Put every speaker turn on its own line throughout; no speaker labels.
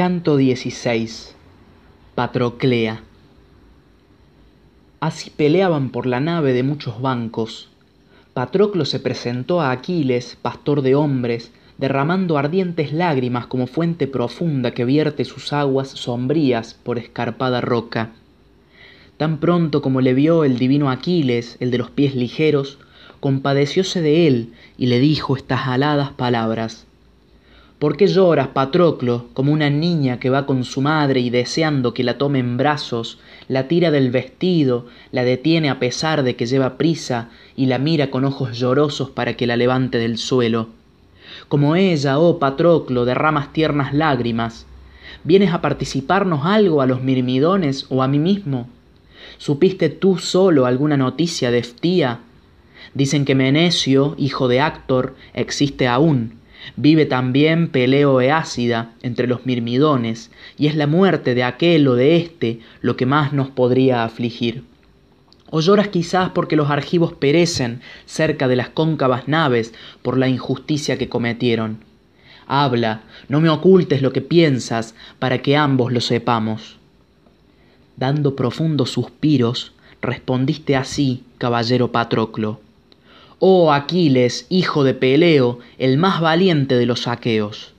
Canto XVI Patroclea Así peleaban por la nave de muchos bancos. Patroclo se presentó a Aquiles, pastor de hombres, derramando ardientes lágrimas como fuente profunda que vierte sus aguas sombrías por escarpada roca. Tan pronto como le vio el divino Aquiles, el de los pies ligeros, compadecióse de él y le dijo estas aladas palabras. ¿Por qué lloras, Patroclo, como una niña que va con su madre y deseando que la tome en brazos, la tira del vestido, la detiene a pesar de que lleva prisa y la mira con ojos llorosos para que la levante del suelo? Como ella, oh Patroclo, derramas tiernas lágrimas. ¿Vienes a participarnos algo a los mirmidones o a mí mismo? ¿Supiste tú solo alguna noticia de Eftía? Dicen que Menecio, hijo de Actor, existe aún Vive también Peleo Eácida entre los mirmidones, y es la muerte de aquel o de éste lo que más nos podría afligir. O lloras quizás porque los argivos perecen cerca de las cóncavas naves por la injusticia que cometieron. Habla, no me ocultes lo que piensas, para que ambos lo sepamos. Dando profundos suspiros, respondiste así, caballero Patroclo oh Aquiles, hijo de Peleo, el más valiente de los aqueos.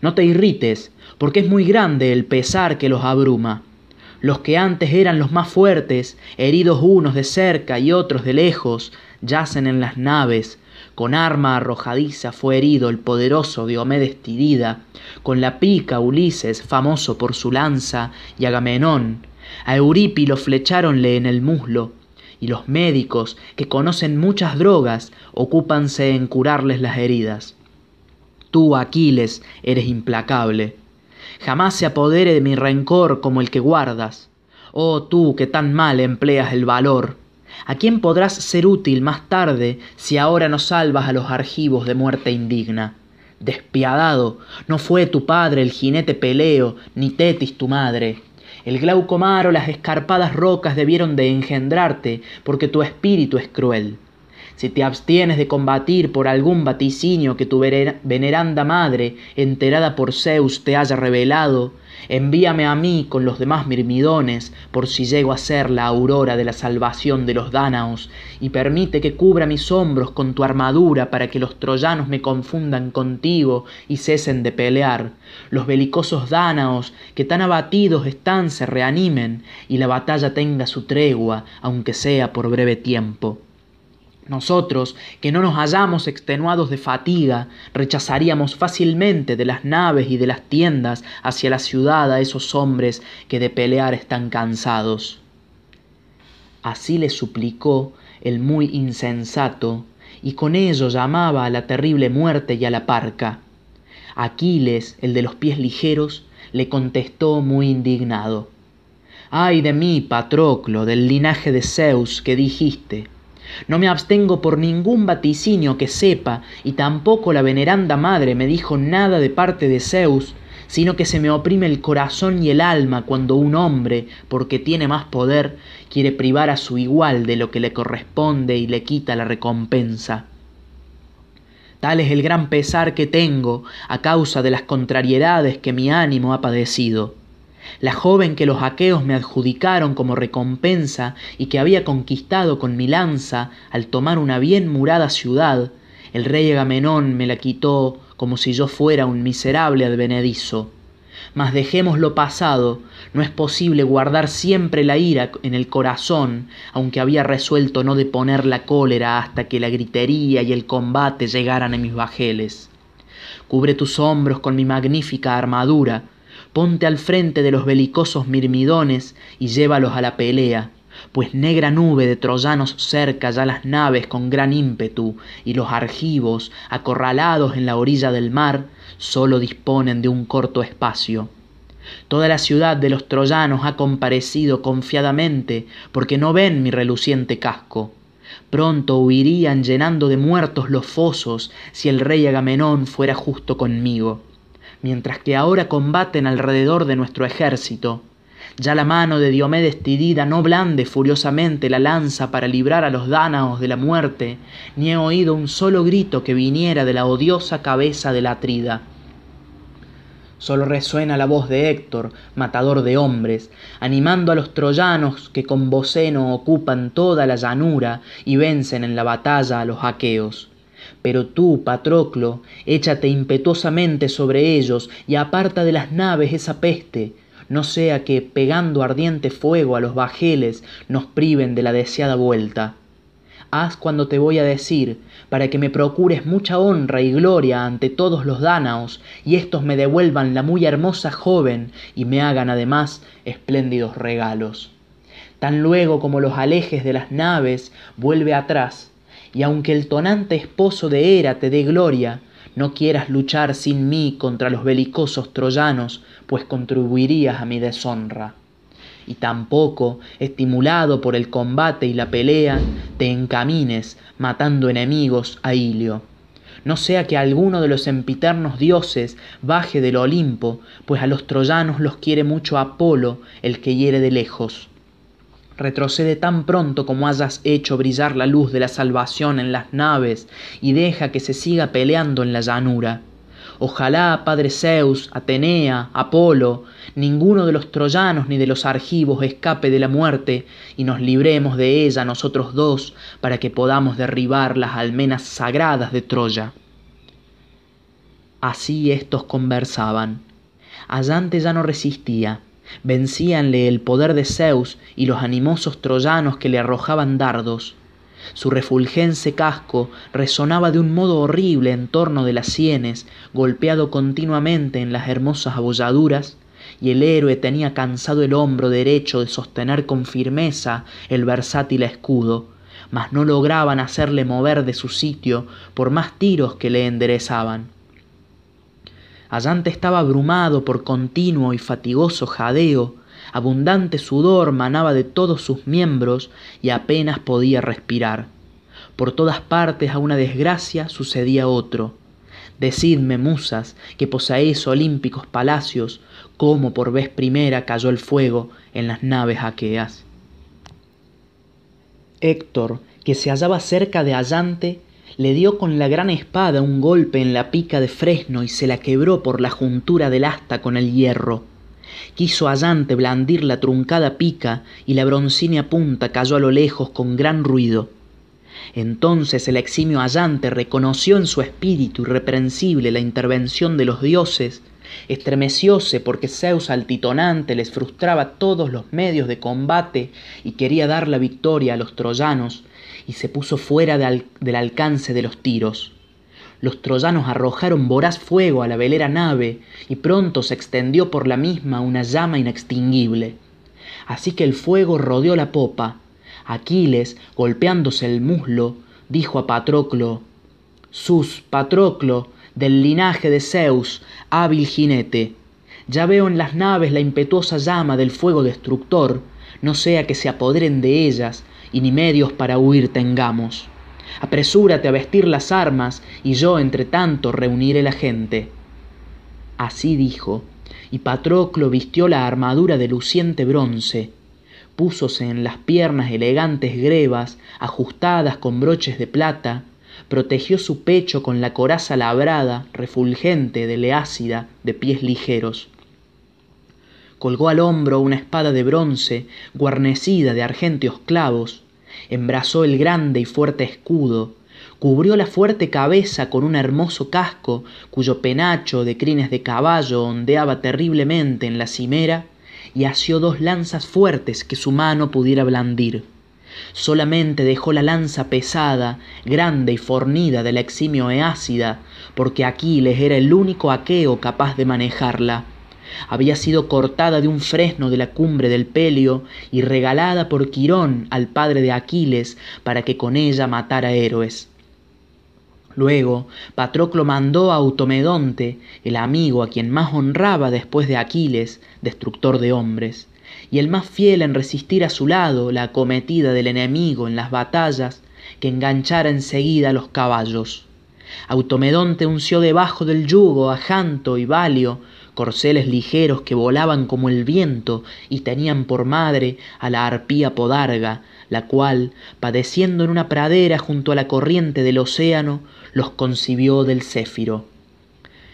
No te irrites, porque es muy grande el pesar que los abruma. Los que antes eran los más fuertes, heridos unos de cerca y otros de lejos, yacen en las naves. Con arma arrojadiza fue herido el poderoso Diomedes Tidida, con la pica Ulises, famoso por su lanza, y Agamenón. A Eurípilo flecháronle en el muslo, y los médicos, que conocen muchas drogas, ocúpanse en curarles las heridas. Tú, Aquiles, eres implacable. Jamás se apodere de mi rencor como el que guardas. Oh tú que tan mal empleas el valor. ¿A quién podrás ser útil más tarde si ahora no salvas a los argivos de muerte indigna? Despiadado, no fue tu padre el jinete Peleo, ni Tetis tu madre. El glauco mar o las escarpadas rocas debieron de engendrarte, porque tu espíritu es cruel. Si te abstienes de combatir por algún vaticinio que tu veneranda madre, enterada por Zeus, te haya revelado, envíame a mí con los demás mirmidones, por si llego a ser la aurora de la salvación de los dánaos, y permite que cubra mis hombros con tu armadura para que los troyanos me confundan contigo y cesen de pelear. Los belicosos dánaos, que tan abatidos están, se reanimen, y la batalla tenga su tregua, aunque sea por breve tiempo. Nosotros, que no nos hallamos extenuados de fatiga, rechazaríamos fácilmente de las naves y de las tiendas hacia la ciudad a esos hombres que de pelear están cansados. Así le suplicó el muy insensato, y con ello llamaba a la terrible muerte y a la parca. Aquiles, el de los pies ligeros, le contestó muy indignado. Ay de mí, Patroclo, del linaje de Zeus que dijiste, no me abstengo por ningún vaticinio que sepa, y tampoco la veneranda madre me dijo nada de parte de Zeus, sino que se me oprime el corazón y el alma cuando un hombre, porque tiene más poder, quiere privar a su igual de lo que le corresponde y le quita la recompensa. Tal es el gran pesar que tengo a causa de las contrariedades que mi ánimo ha padecido la joven que los aqueos me adjudicaron como recompensa y que había conquistado con mi lanza al tomar una bien murada ciudad, el rey Agamenón me la quitó como si yo fuera un miserable advenedizo. Mas dejemos lo pasado, no es posible guardar siempre la ira en el corazón, aunque había resuelto no deponer la cólera hasta que la gritería y el combate llegaran a mis bajeles. Cubre tus hombros con mi magnífica armadura, ponte al frente de los belicosos mirmidones y llévalos a la pelea, pues negra nube de troyanos cerca ya las naves con gran ímpetu, y los argivos, acorralados en la orilla del mar, sólo disponen de un corto espacio. Toda la ciudad de los troyanos ha comparecido confiadamente, porque no ven mi reluciente casco. Pronto huirían llenando de muertos los fosos si el rey Agamenón fuera justo conmigo mientras que ahora combaten alrededor de nuestro ejército. Ya la mano de Diomedes Tidida no blande furiosamente la lanza para librar a los dánaos de la muerte, ni he oído un solo grito que viniera de la odiosa cabeza de la Atrida. sólo resuena la voz de héctor matador de hombres animando a los troyanos que con voceno ocupan toda la llanura y vencen en la batalla a los aqueos pero tú patroclo échate impetuosamente sobre ellos y aparta de las naves esa peste. No sea que pegando ardiente fuego a los bajeles nos priven de la deseada vuelta. Haz cuando te voy a decir para que me procures mucha honra y gloria ante todos los dánaos y éstos me devuelvan la muy hermosa joven y me hagan además espléndidos regalos. Tan luego como los alejes de las naves vuelve atrás y aunque el tonante esposo de hera te dé gloria no quieras luchar sin mí contra los belicosos troyanos pues contribuirías a mi deshonra. Y tampoco estimulado por el combate y la pelea te encamines matando enemigos a ilio. No sea que alguno de los sempiternos dioses baje del olimpo pues a los troyanos los quiere mucho apolo el que hiere de lejos retrocede tan pronto como hayas hecho brillar la luz de la salvación en las naves y deja que se siga peleando en la llanura. Ojalá padre zeus atenea apolo ninguno de los troyanos ni de los argivos escape de la muerte y nos libremos de ella nosotros dos para que podamos derribar las almenas sagradas de troya. Así éstos conversaban. Allante ya no resistía vencíanle el poder de zeus y los animosos troyanos que le arrojaban dardos. Su refulgente casco resonaba de un modo horrible en torno de las sienes golpeado continuamente en las hermosas abolladuras y el héroe tenía cansado el hombro derecho de sostener con firmeza el versátil escudo mas no lograban hacerle mover de su sitio por más tiros que le enderezaban allante estaba abrumado por continuo y fatigoso jadeo. Abundante sudor manaba de todos sus miembros y apenas podía respirar. Por todas partes a una desgracia sucedía otro. Decidme musas que poseéis olímpicos palacios cómo por vez primera cayó el fuego en las naves aqueas héctor que se hallaba cerca de allante le dio con la gran espada un golpe en la pica de fresno y se la quebró por la juntura del asta con el hierro. Quiso allante blandir la truncada pica y la broncínea punta cayó a lo lejos con gran ruido. Entonces el eximio allante reconoció en su espíritu irreprensible la intervención de los dioses estremecióse porque zeus altitonante les frustraba todos los medios de combate y quería dar la victoria a los troyanos y se puso fuera del alcance de los tiros. Los troyanos arrojaron voraz fuego a la velera nave y pronto se extendió por la misma una llama inextinguible. Así que el fuego rodeó la popa. Aquiles golpeándose el muslo dijo a patroclo sus patroclo del linaje de zeus hábil jinete ya veo en las naves la impetuosa llama del fuego destructor no sea que se apoderen de ellas y ni medios para huir tengamos. Apresúrate a vestir las armas y yo entre tanto reuniré la gente. Así dijo y patroclo vistió la armadura de luciente bronce. Púsose en las piernas elegantes grebas ajustadas con broches de plata. Protegió su pecho con la coraza labrada refulgente de leácida de pies ligeros colgó al hombro una espada de bronce guarnecida de argénteos clavos embrazó el grande y fuerte escudo cubrió la fuerte cabeza con un hermoso casco cuyo penacho de crines de caballo ondeaba terriblemente en la cimera y asió dos lanzas fuertes que su mano pudiera blandir. Solamente dejó la lanza pesada grande y fornida del eximio eácida porque aquiles era el único aqueo capaz de manejarla había sido cortada de un fresno de la cumbre del pelio y regalada por quirón al padre de aquiles para que con ella matara héroes. Luego patroclo mandó a automedonte el amigo a quien más honraba después de aquiles destructor de hombres y el más fiel en resistir a su lado la acometida del enemigo en las batallas que enganchara enseguida los caballos. Automedonte unció debajo del yugo a janto y valio corceles ligeros que volaban como el viento y tenían por madre a la arpía podarga la cual padeciendo en una pradera junto a la corriente del océano los concibió del céfiro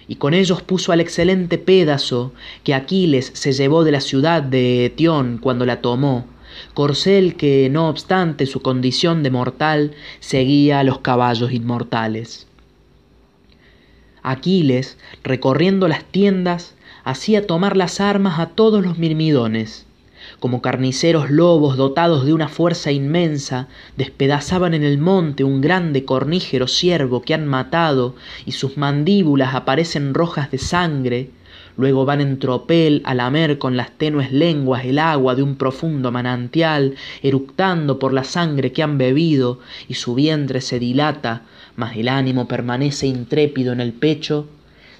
y con ellos puso al excelente Pédaso que Aquiles se llevó de la ciudad de Etión cuando la tomó, corcel que, no obstante su condición de mortal, seguía a los caballos inmortales. Aquiles, recorriendo las tiendas, hacía tomar las armas a todos los mirmidones. Como carniceros lobos dotados de una fuerza inmensa, despedazaban en el monte un grande cornígero ciervo que han matado y sus mandíbulas aparecen rojas de sangre, luego van en tropel a lamer con las tenues lenguas el agua de un profundo manantial, eructando por la sangre que han bebido, y su vientre se dilata, mas el ánimo permanece intrépido en el pecho,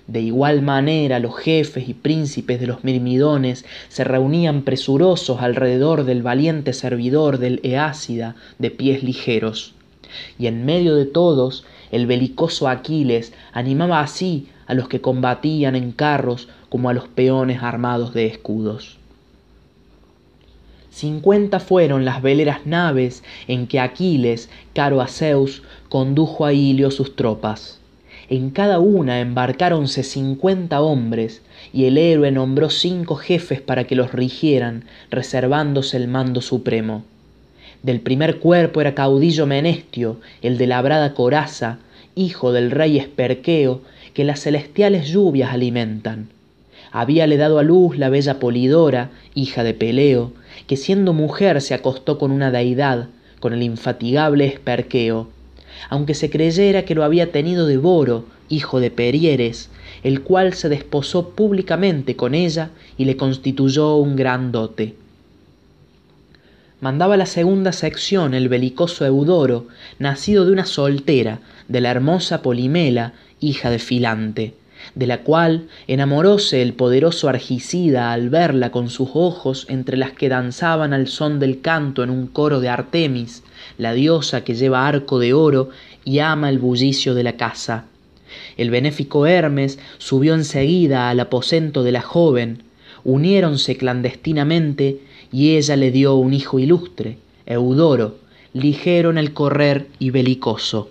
de igual manera los jefes y príncipes de los mirmidones se reunían presurosos alrededor del valiente servidor del Eácida de pies ligeros. Y en medio de todos el belicoso Aquiles animaba así a los que combatían en carros como a los peones armados de escudos. Cincuenta fueron las veleras naves en que Aquiles, caro a Zeus, condujo a Ilio sus tropas en cada una embarcáronse cincuenta hombres, y el héroe nombró cinco jefes para que los rigieran, reservándose el mando supremo. Del primer cuerpo era caudillo Menestio, el de labrada coraza, hijo del rey Esperqueo, que las celestiales lluvias alimentan. Habíale dado a luz la bella Polidora, hija de Peleo, que siendo mujer se acostó con una deidad, con el infatigable Esperqueo, aunque se creyera que lo había tenido de Boro, hijo de Perieres, el cual se desposó públicamente con ella y le constituyó un gran dote. Mandaba la segunda sección el belicoso Eudoro, nacido de una soltera, de la hermosa Polimela, hija de Filante, de la cual enamoróse el poderoso Argicida al verla con sus ojos entre las que danzaban al son del canto en un coro de Artemis, la diosa que lleva arco de oro y ama el bullicio de la casa. El benéfico Hermes subió enseguida al aposento de la joven, uniéronse clandestinamente y ella le dio un hijo ilustre, Eudoro, ligero en el correr y belicoso.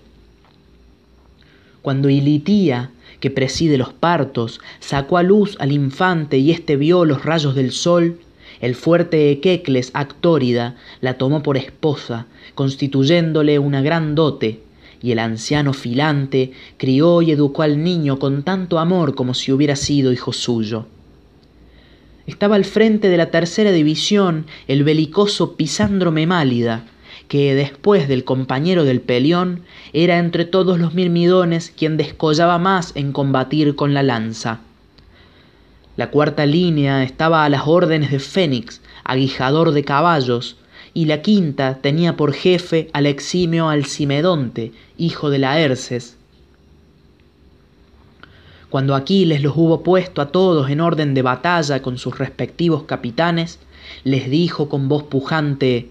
Cuando Ilitía, que preside los partos, sacó a luz al infante y éste vio los rayos del sol, el fuerte Equecles Actórida la tomó por esposa, constituyéndole una gran dote, y el anciano Filante crió y educó al niño con tanto amor como si hubiera sido hijo suyo. Estaba al frente de la tercera división el belicoso Pisandro Memálida, que después del compañero del pelión era entre todos los mirmidones quien descollaba más en combatir con la lanza. La cuarta línea estaba a las órdenes de Fénix, aguijador de caballos, y la quinta tenía por jefe al eximio Alcimedonte, hijo de Laerces. Cuando Aquiles los hubo puesto a todos en orden de batalla con sus respectivos capitanes, les dijo con voz pujante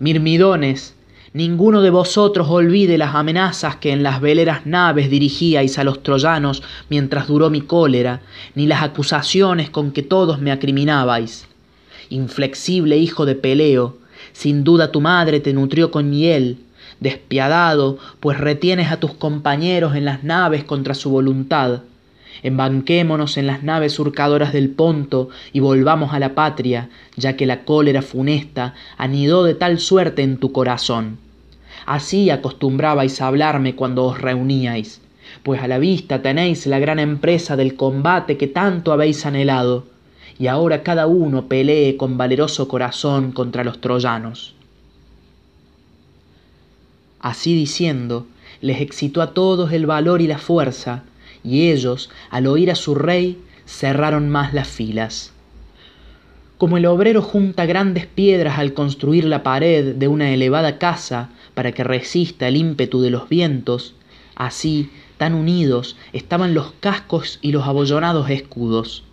Mirmidones, Ninguno de vosotros olvide las amenazas que en las veleras naves dirigíais a los troyanos mientras duró mi cólera, ni las acusaciones con que todos me acriminabais. Inflexible hijo de Peleo, sin duda tu madre te nutrió con miel, despiadado, pues retienes a tus compañeros en las naves contra su voluntad. Embanquémonos en las naves surcadoras del Ponto y volvamos a la patria, ya que la cólera funesta anidó de tal suerte en tu corazón. Así acostumbrabais a hablarme cuando os reuníais, pues a la vista tenéis la gran empresa del combate que tanto habéis anhelado, y ahora cada uno pelee con valeroso corazón contra los troyanos. Así diciendo, les excitó a todos el valor y la fuerza, y ellos, al oír a su rey, cerraron más las filas. Como el obrero junta grandes piedras al construir la pared de una elevada casa para que resista el ímpetu de los vientos, así, tan unidos, estaban los cascos y los abollonados escudos.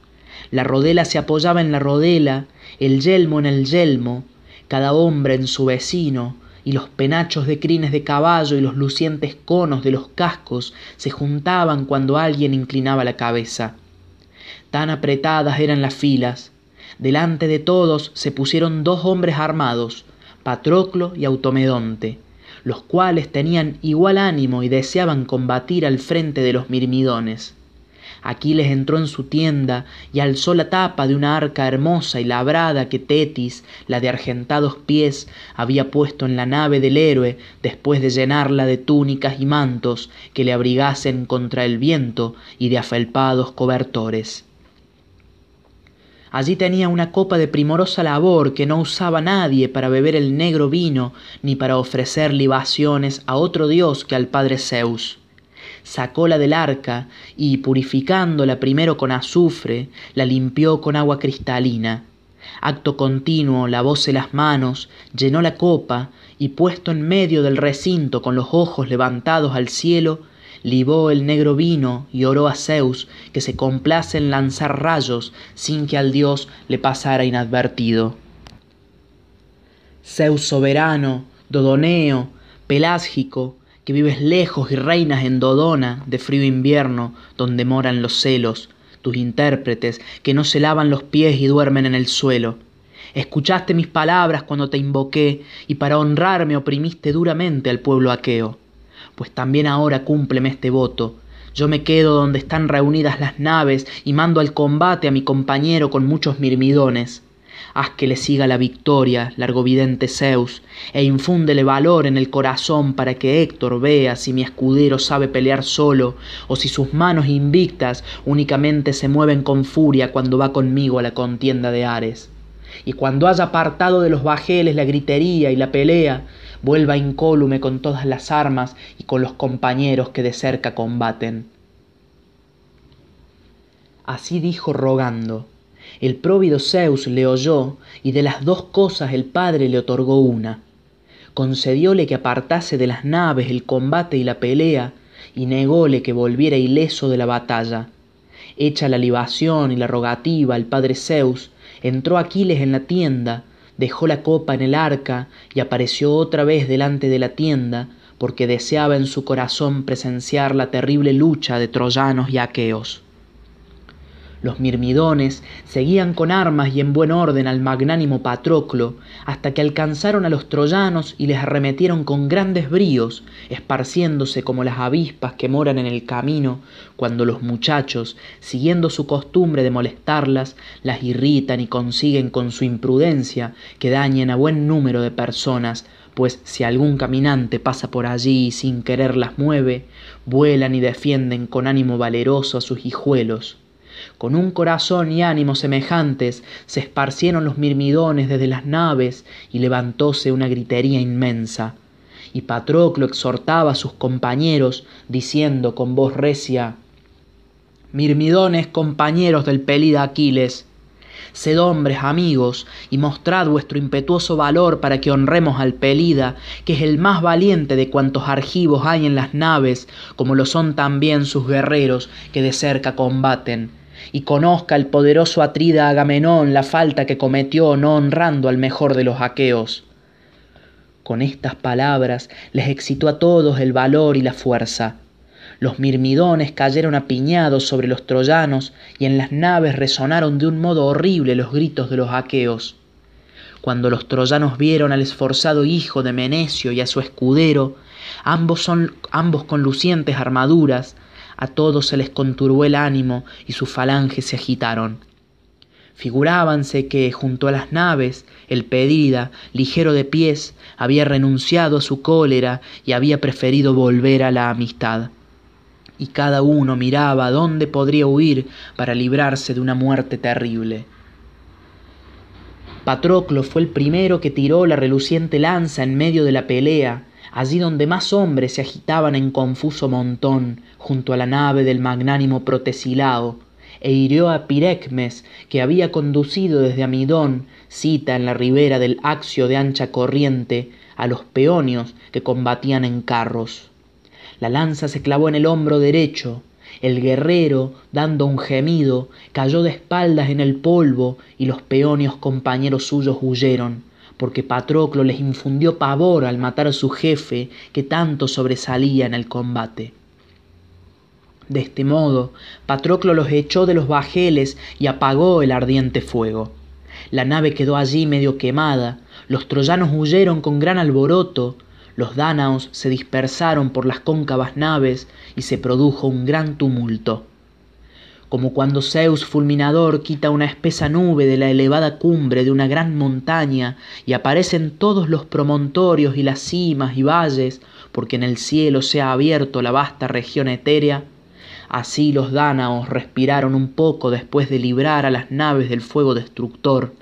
La rodela se apoyaba en la rodela, el yelmo en el yelmo, cada hombre en su vecino, y los penachos de crines de caballo y los lucientes conos de los cascos se juntaban cuando alguien inclinaba la cabeza. Tan apretadas eran las filas. Delante de todos se pusieron dos hombres armados, Patroclo y Automedonte, los cuales tenían igual ánimo y deseaban combatir al frente de los mirmidones. Aquiles entró en su tienda y alzó la tapa de una arca hermosa y labrada que Tetis, la de argentados pies, había puesto en la nave del héroe después de llenarla de túnicas y mantos que le abrigasen contra el viento y de afelpados cobertores. Allí tenía una copa de primorosa labor que no usaba nadie para beber el negro vino ni para ofrecer libaciones a otro dios que al padre Zeus sacóla del arca y purificándola primero con azufre, la limpió con agua cristalina. Acto continuo lavóse las manos, llenó la copa y puesto en medio del recinto con los ojos levantados al cielo, libó el negro vino y oró a Zeus que se complace en lanzar rayos sin que al dios le pasara inadvertido. Zeus soberano, Dodoneo, Pelásgico, que vives lejos y reinas en Dodona de frío invierno, donde moran los celos, tus intérpretes, que no se lavan los pies y duermen en el suelo. Escuchaste mis palabras cuando te invoqué, y para honrarme oprimiste duramente al pueblo aqueo. Pues también ahora cúmpleme este voto. Yo me quedo donde están reunidas las naves y mando al combate a mi compañero con muchos mirmidones haz que le siga la victoria, largovidente Zeus, e infúndele valor en el corazón para que Héctor vea si mi escudero sabe pelear solo, o si sus manos invictas únicamente se mueven con furia cuando va conmigo a la contienda de Ares. Y cuando haya apartado de los bajeles la gritería y la pelea, vuelva incólume con todas las armas y con los compañeros que de cerca combaten. Así dijo rogando, el próvido Zeus le oyó y de las dos cosas el Padre le otorgó una. Concedióle que apartase de las naves el combate y la pelea, y nególe que volviera ileso de la batalla. Hecha la libación y la rogativa el padre Zeus, entró Aquiles en la tienda, dejó la copa en el arca y apareció otra vez delante de la tienda, porque deseaba en su corazón presenciar la terrible lucha de troyanos y aqueos. Los mirmidones seguían con armas y en buen orden al magnánimo Patroclo, hasta que alcanzaron a los troyanos y les arremetieron con grandes bríos, esparciéndose como las avispas que moran en el camino, cuando los muchachos, siguiendo su costumbre de molestarlas, las irritan y consiguen con su imprudencia que dañen a buen número de personas, pues si algún caminante pasa por allí y sin querer las mueve, vuelan y defienden con ánimo valeroso a sus hijuelos. Con un corazón y ánimo semejantes se esparcieron los mirmidones desde las naves y levantóse una gritería inmensa. Y Patroclo exhortaba a sus compañeros, diciendo con voz recia Mirmidones, compañeros del pelida Aquiles, sed hombres amigos y mostrad vuestro impetuoso valor para que honremos al Pelida, que es el más valiente de cuantos argivos hay en las naves, como lo son también sus guerreros que de cerca combaten y conozca el poderoso Atrida Agamenón la falta que cometió no honrando al mejor de los aqueos. Con estas palabras les excitó a todos el valor y la fuerza. Los mirmidones cayeron apiñados sobre los troyanos y en las naves resonaron de un modo horrible los gritos de los aqueos. Cuando los troyanos vieron al esforzado hijo de Menecio y a su escudero, ambos, son, ambos con lucientes armaduras, a todos se les conturbó el ánimo y sus falanges se agitaron. Figurábanse que junto a las naves el pedida, ligero de pies, había renunciado a su cólera y había preferido volver a la amistad. Y cada uno miraba dónde podría huir para librarse de una muerte terrible. Patroclo fue el primero que tiró la reluciente lanza en medio de la pelea allí donde más hombres se agitaban en confuso montón junto a la nave del magnánimo Protesilao, e hirió a Pirecmes, que había conducido desde Amidón, cita en la ribera del Axio de ancha corriente, a los peonios que combatían en carros. La lanza se clavó en el hombro derecho, el guerrero, dando un gemido, cayó de espaldas en el polvo y los peonios compañeros suyos huyeron, porque Patroclo les infundió pavor al matar a su jefe que tanto sobresalía en el combate. De este modo, Patroclo los echó de los bajeles y apagó el ardiente fuego. La nave quedó allí medio quemada, los troyanos huyeron con gran alboroto, los dánaos se dispersaron por las cóncavas naves y se produjo un gran tumulto. Como cuando Zeus fulminador quita una espesa nube de la elevada cumbre de una gran montaña y aparecen todos los promontorios y las cimas y valles, porque en el cielo se ha abierto la vasta región etérea, así los dánaos respiraron un poco después de librar a las naves del fuego destructor,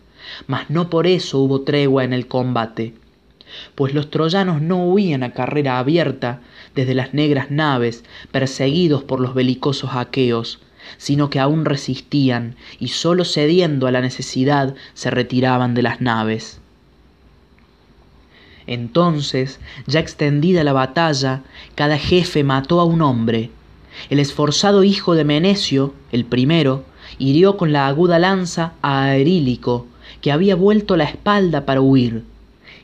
mas no por eso hubo tregua en el combate, pues los troyanos no huían a carrera abierta desde las negras naves, perseguidos por los belicosos aqueos, sino que aún resistían y sólo cediendo a la necesidad se retiraban de las naves. Entonces, ya extendida la batalla, cada jefe mató a un hombre. El esforzado hijo de Menecio, el primero, hirió con la aguda lanza a Aerílico, que había vuelto la espalda para huir.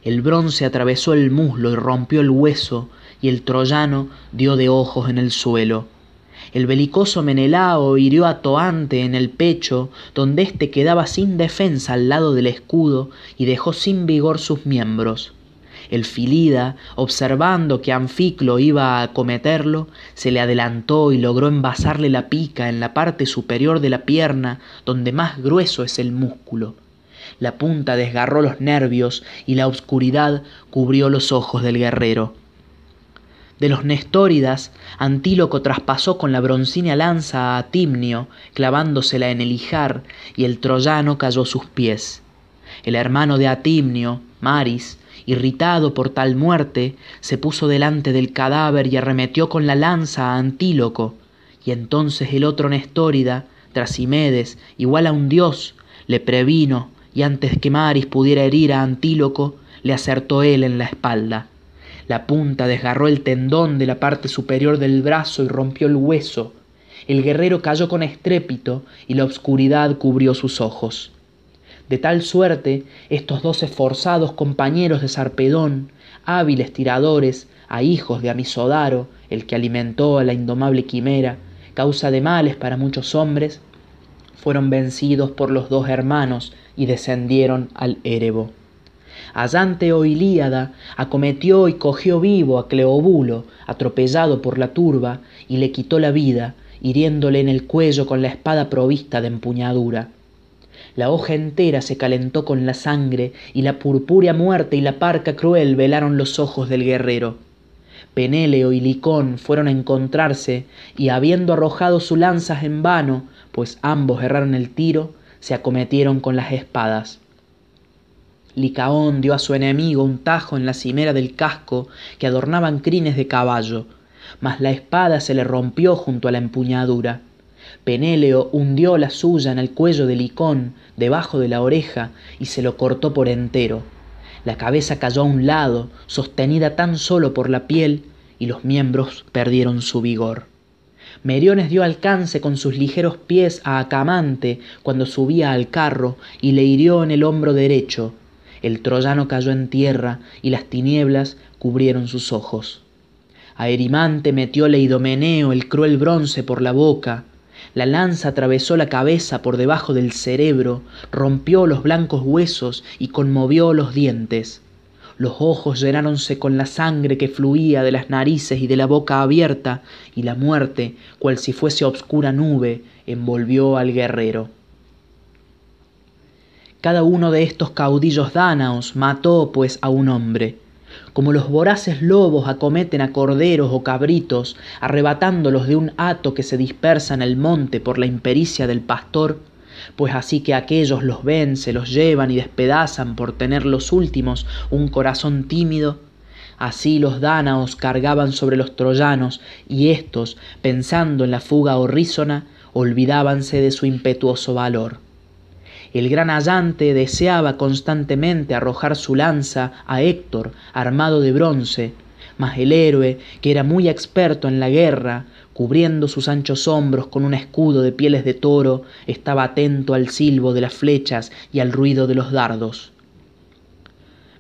El bronce atravesó el muslo y rompió el hueso, y el troyano dio de ojos en el suelo el belicoso menelao hirió a toante en el pecho donde éste quedaba sin defensa al lado del escudo y dejó sin vigor sus miembros. El filida observando que anficlo iba a acometerlo se le adelantó y logró envasarle la pica en la parte superior de la pierna donde más grueso es el músculo. La punta desgarró los nervios y la obscuridad cubrió los ojos del guerrero de los nestóridas antíloco traspasó con la broncínea lanza a timnio clavándosela en el ijar y el troyano cayó a sus pies. El hermano de atimnio maris irritado por tal muerte se puso delante del cadáver y arremetió con la lanza a antíloco. Y entonces el otro nestórida trasimedes igual a un dios le previno y antes que maris pudiera herir a antíloco le acertó él en la espalda la punta desgarró el tendón de la parte superior del brazo y rompió el hueso. El guerrero cayó con estrépito y la oscuridad cubrió sus ojos. De tal suerte, estos dos esforzados compañeros de Sarpedón, hábiles tiradores, a hijos de Amisodaro, el que alimentó a la indomable quimera, causa de males para muchos hombres, fueron vencidos por los dos hermanos y descendieron al Érebo allante o ilíada acometió y cogió vivo a cleobulo atropellado por la turba y le quitó la vida hiriéndole en el cuello con la espada provista de empuñadura. La hoja entera se calentó con la sangre y la purpúrea muerte y la parca cruel velaron los ojos del guerrero. Penéleo y licón fueron a encontrarse y habiendo arrojado sus lanzas en vano pues ambos erraron el tiro se acometieron con las espadas licaón dio a su enemigo un tajo en la cimera del casco que adornaban crines de caballo mas la espada se le rompió junto a la empuñadura. Penéleo hundió la suya en el cuello de licón debajo de la oreja y se lo cortó por entero. La cabeza cayó a un lado sostenida tan sólo por la piel y los miembros perdieron su vigor. Meriones dio alcance con sus ligeros pies a acamante cuando subía al carro y le hirió en el hombro derecho el troyano cayó en tierra y las tinieblas cubrieron sus ojos. A erimante metióle idomeneo el cruel bronce por la boca. La lanza atravesó la cabeza por debajo del cerebro rompió los blancos huesos y conmovió los dientes. Los ojos llenáronse con la sangre que fluía de las narices y de la boca abierta y la muerte cual si fuese obscura nube envolvió al guerrero cada uno de estos caudillos dánaos mató pues a un hombre. Como los voraces lobos acometen a corderos o cabritos arrebatándolos de un hato que se dispersa en el monte por la impericia del pastor pues así que aquellos los ven se los llevan y despedazan por tener los últimos un corazón tímido. Así los dánaos cargaban sobre los troyanos y éstos pensando en la fuga horrísona olvidábanse de su impetuoso valor el gran allante deseaba constantemente arrojar su lanza a héctor armado de bronce. Mas el héroe que era muy experto en la guerra cubriendo sus anchos hombros con un escudo de pieles de toro estaba atento al silbo de las flechas y al ruido de los dardos.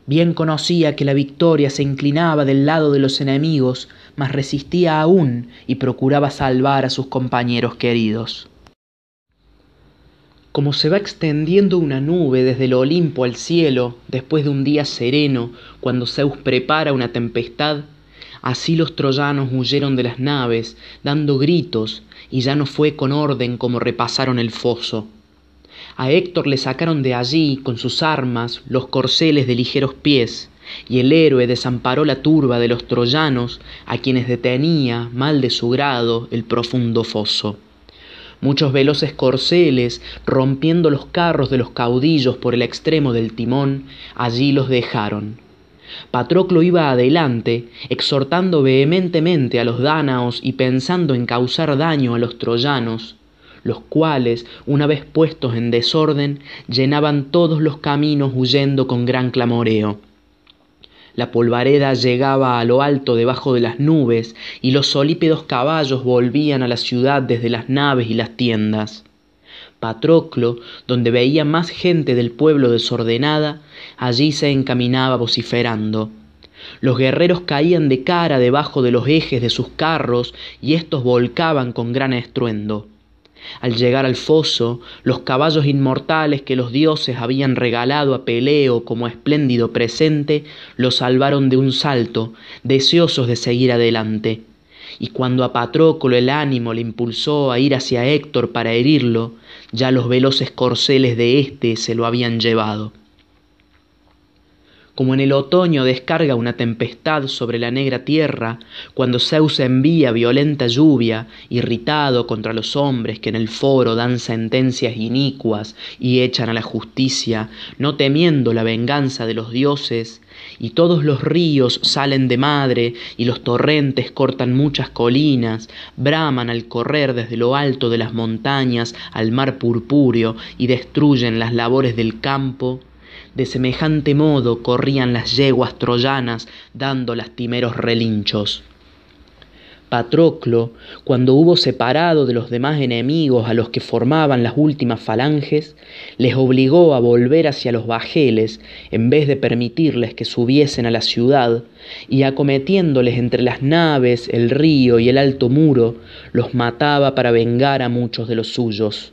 Bien conocía que la victoria se inclinaba del lado de los enemigos mas resistía aún y procuraba salvar a sus compañeros queridos como se va extendiendo una nube desde el Olimpo al cielo después de un día sereno, cuando Zeus prepara una tempestad, Así los troyanos huyeron de las naves, dando gritos, y ya no fue con orden como repasaron el foso. A Héctor le sacaron de allí, con sus armas, los corceles de ligeros pies, y el héroe desamparó la turba de los troyanos, a quienes detenía, mal de su grado, el profundo foso. Muchos veloces corceles, rompiendo los carros de los caudillos por el extremo del timón, allí los dejaron. Patroclo iba adelante, exhortando vehementemente a los dánaos y pensando en causar daño a los troyanos, los cuales, una vez puestos en desorden, llenaban todos los caminos huyendo con gran clamoreo. La polvareda llegaba a lo alto debajo de las nubes, y los solípedos caballos volvían a la ciudad desde las naves y las tiendas. Patroclo, donde veía más gente del pueblo desordenada, allí se encaminaba vociferando. Los guerreros caían de cara debajo de los ejes de sus carros y éstos volcaban con gran estruendo. Al llegar al foso, los caballos inmortales que los dioses habían regalado a Peleo como espléndido presente, lo salvaron de un salto, deseosos de seguir adelante. Y cuando a Patroclo el ánimo le impulsó a ir hacia Héctor para herirlo, ya los veloces corceles de éste se lo habían llevado como en el otoño descarga una tempestad sobre la negra tierra, cuando Zeus envía violenta lluvia, irritado contra los hombres que en el foro dan sentencias inicuas y echan a la justicia, no temiendo la venganza de los dioses, y todos los ríos salen de madre, y los torrentes cortan muchas colinas, braman al correr desde lo alto de las montañas al mar purpúreo y destruyen las labores del campo, de semejante modo corrían las yeguas troyanas dando lastimeros relinchos. Patroclo, cuando hubo separado de los demás enemigos a los que formaban las últimas falanges, les obligó a volver hacia los bajeles en vez de permitirles que subiesen a la ciudad, y acometiéndoles entre las naves, el río y el alto muro, los mataba para vengar a muchos de los suyos.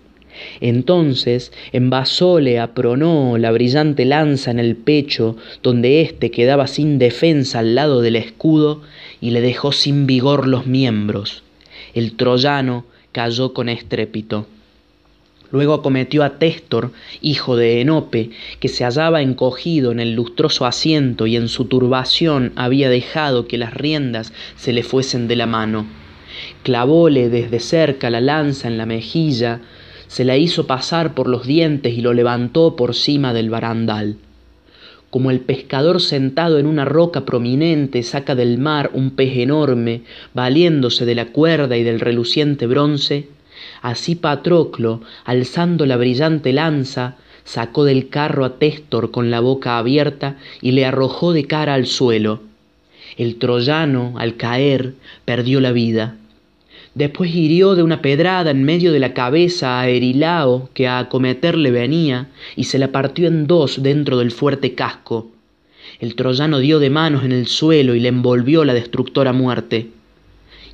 Entonces envasóle a Pronó la brillante lanza en el pecho, donde éste quedaba sin defensa al lado del escudo, y le dejó sin vigor los miembros. El troyano cayó con estrépito. Luego acometió a Téstor, hijo de Enope, que se hallaba encogido en el lustroso asiento y en su turbación había dejado que las riendas se le fuesen de la mano. Clavóle desde cerca la lanza en la mejilla, se la hizo pasar por los dientes y lo levantó por cima del barandal. Como el pescador sentado en una roca prominente saca del mar un pez enorme, valiéndose de la cuerda y del reluciente bronce, así Patroclo, alzando la brillante lanza, sacó del carro a Téstor con la boca abierta y le arrojó de cara al suelo. El troyano, al caer, perdió la vida. Después hirió de una pedrada en medio de la cabeza a Erilao, que a acometerle venía, y se la partió en dos dentro del fuerte casco. El troyano dio de manos en el suelo y le envolvió la destructora muerte.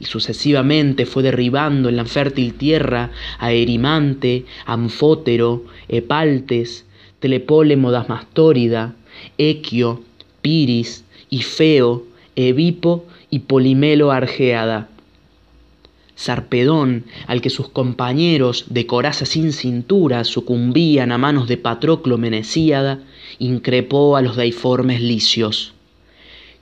Y sucesivamente fue derribando en la fértil tierra a Erimante, Anfótero, Epaltes, Telepólemo Dasmastórida, Equio, Piris, Ifeo, Evipo y Polimelo Argeada Sarpedón, al que sus compañeros de coraza sin cintura sucumbían a manos de Patroclo Menecíada, increpó a los deiformes licios.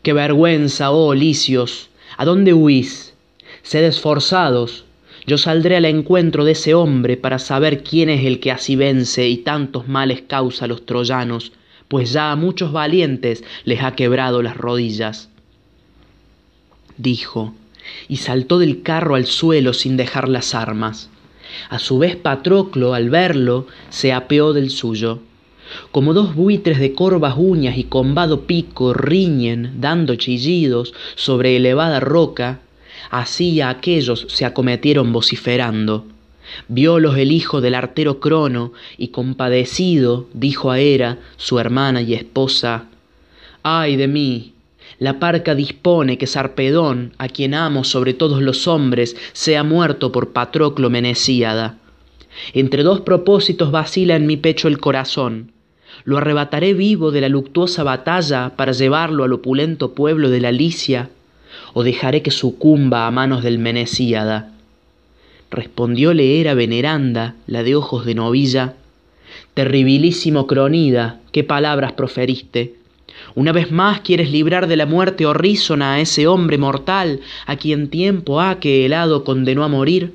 ¡Qué vergüenza, oh licios! ¿A dónde huís? Sed esforzados, yo saldré al encuentro de ese hombre para saber quién es el que así vence y tantos males causa a los troyanos, pues ya a muchos valientes les ha quebrado las rodillas. Dijo, y saltó del carro al suelo sin dejar las armas. A su vez Patroclo, al verlo, se apeó del suyo. Como dos buitres de corvas uñas y combado pico riñen, dando chillidos, sobre elevada roca, así a aquellos se acometieron vociferando. Viólos el hijo del artero Crono, y compadecido dijo a Hera, su hermana y esposa, Ay de mí, la parca dispone que Sarpedón, a quien amo sobre todos los hombres, sea muerto por Patroclo Menecíada. Entre dos propósitos vacila en mi pecho el corazón. Lo arrebataré vivo de la luctuosa batalla para llevarlo al opulento pueblo de la Licia, o dejaré que sucumba a manos del Menesíada. Respondióle era veneranda, la de ojos de novilla, Terribilísimo Cronida, qué palabras proferiste. Una vez más quieres librar de la muerte horrísona a ese hombre mortal a quien tiempo ha que el hado condenó a morir.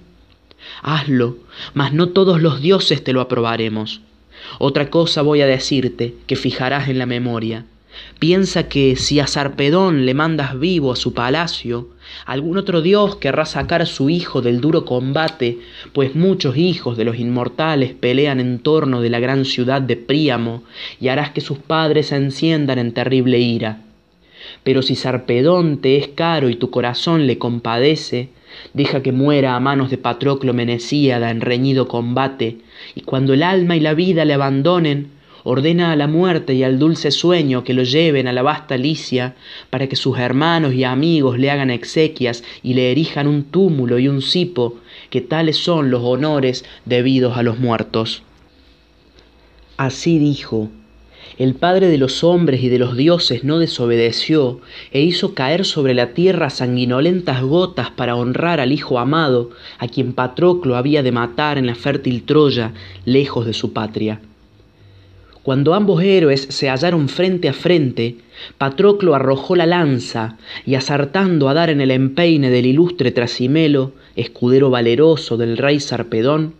Hazlo, mas no todos los dioses te lo aprobaremos. Otra cosa voy a decirte que fijarás en la memoria. Piensa que si a Sarpedón le mandas vivo a su palacio, algún otro dios querrá sacar a su hijo del duro combate, pues muchos hijos de los inmortales pelean en torno de la gran ciudad de Príamo, y harás que sus padres se enciendan en terrible ira. Pero si Sarpedón te es caro y tu corazón le compadece, deja que muera a manos de Patroclo Menecíada en reñido combate, y cuando el alma y la vida le abandonen, ordena a la muerte y al dulce sueño que lo lleven a la vasta Licia, para que sus hermanos y amigos le hagan exequias y le erijan un túmulo y un cipo, que tales son los honores debidos a los muertos. Así dijo, el Padre de los hombres y de los dioses no desobedeció e hizo caer sobre la tierra sanguinolentas gotas para honrar al Hijo amado, a quien Patroclo había de matar en la fértil Troya, lejos de su patria. Cuando ambos héroes se hallaron frente a frente, Patroclo arrojó la lanza y asartando a dar en el empeine del ilustre Trasimelo, escudero valeroso del rey Sarpedón,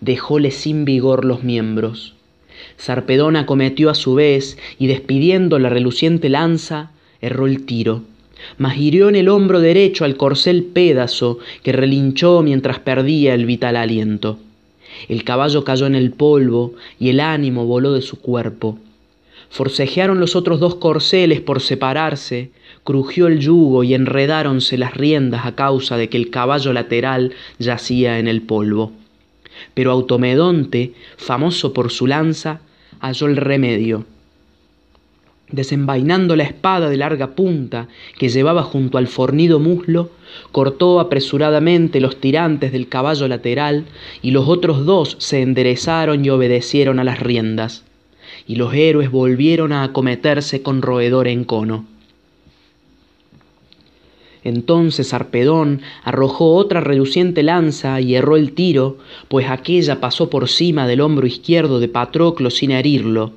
dejóle sin vigor los miembros. Sarpedón acometió a su vez y despidiendo la reluciente lanza, erró el tiro, mas hirió en el hombro derecho al corcel Pédaso, que relinchó mientras perdía el vital aliento. El caballo cayó en el polvo y el ánimo voló de su cuerpo. Forcejearon los otros dos corceles por separarse, crujió el yugo y enredáronse las riendas a causa de que el caballo lateral yacía en el polvo. Pero Automedonte, famoso por su lanza, halló el remedio desenvainando la espada de larga punta que llevaba junto al fornido muslo, cortó apresuradamente los tirantes del caballo lateral, y los otros dos se enderezaron y obedecieron a las riendas, y los héroes volvieron a acometerse con roedor en cono. Entonces Arpedón arrojó otra reluciente lanza y erró el tiro, pues aquella pasó por cima del hombro izquierdo de Patroclo sin herirlo,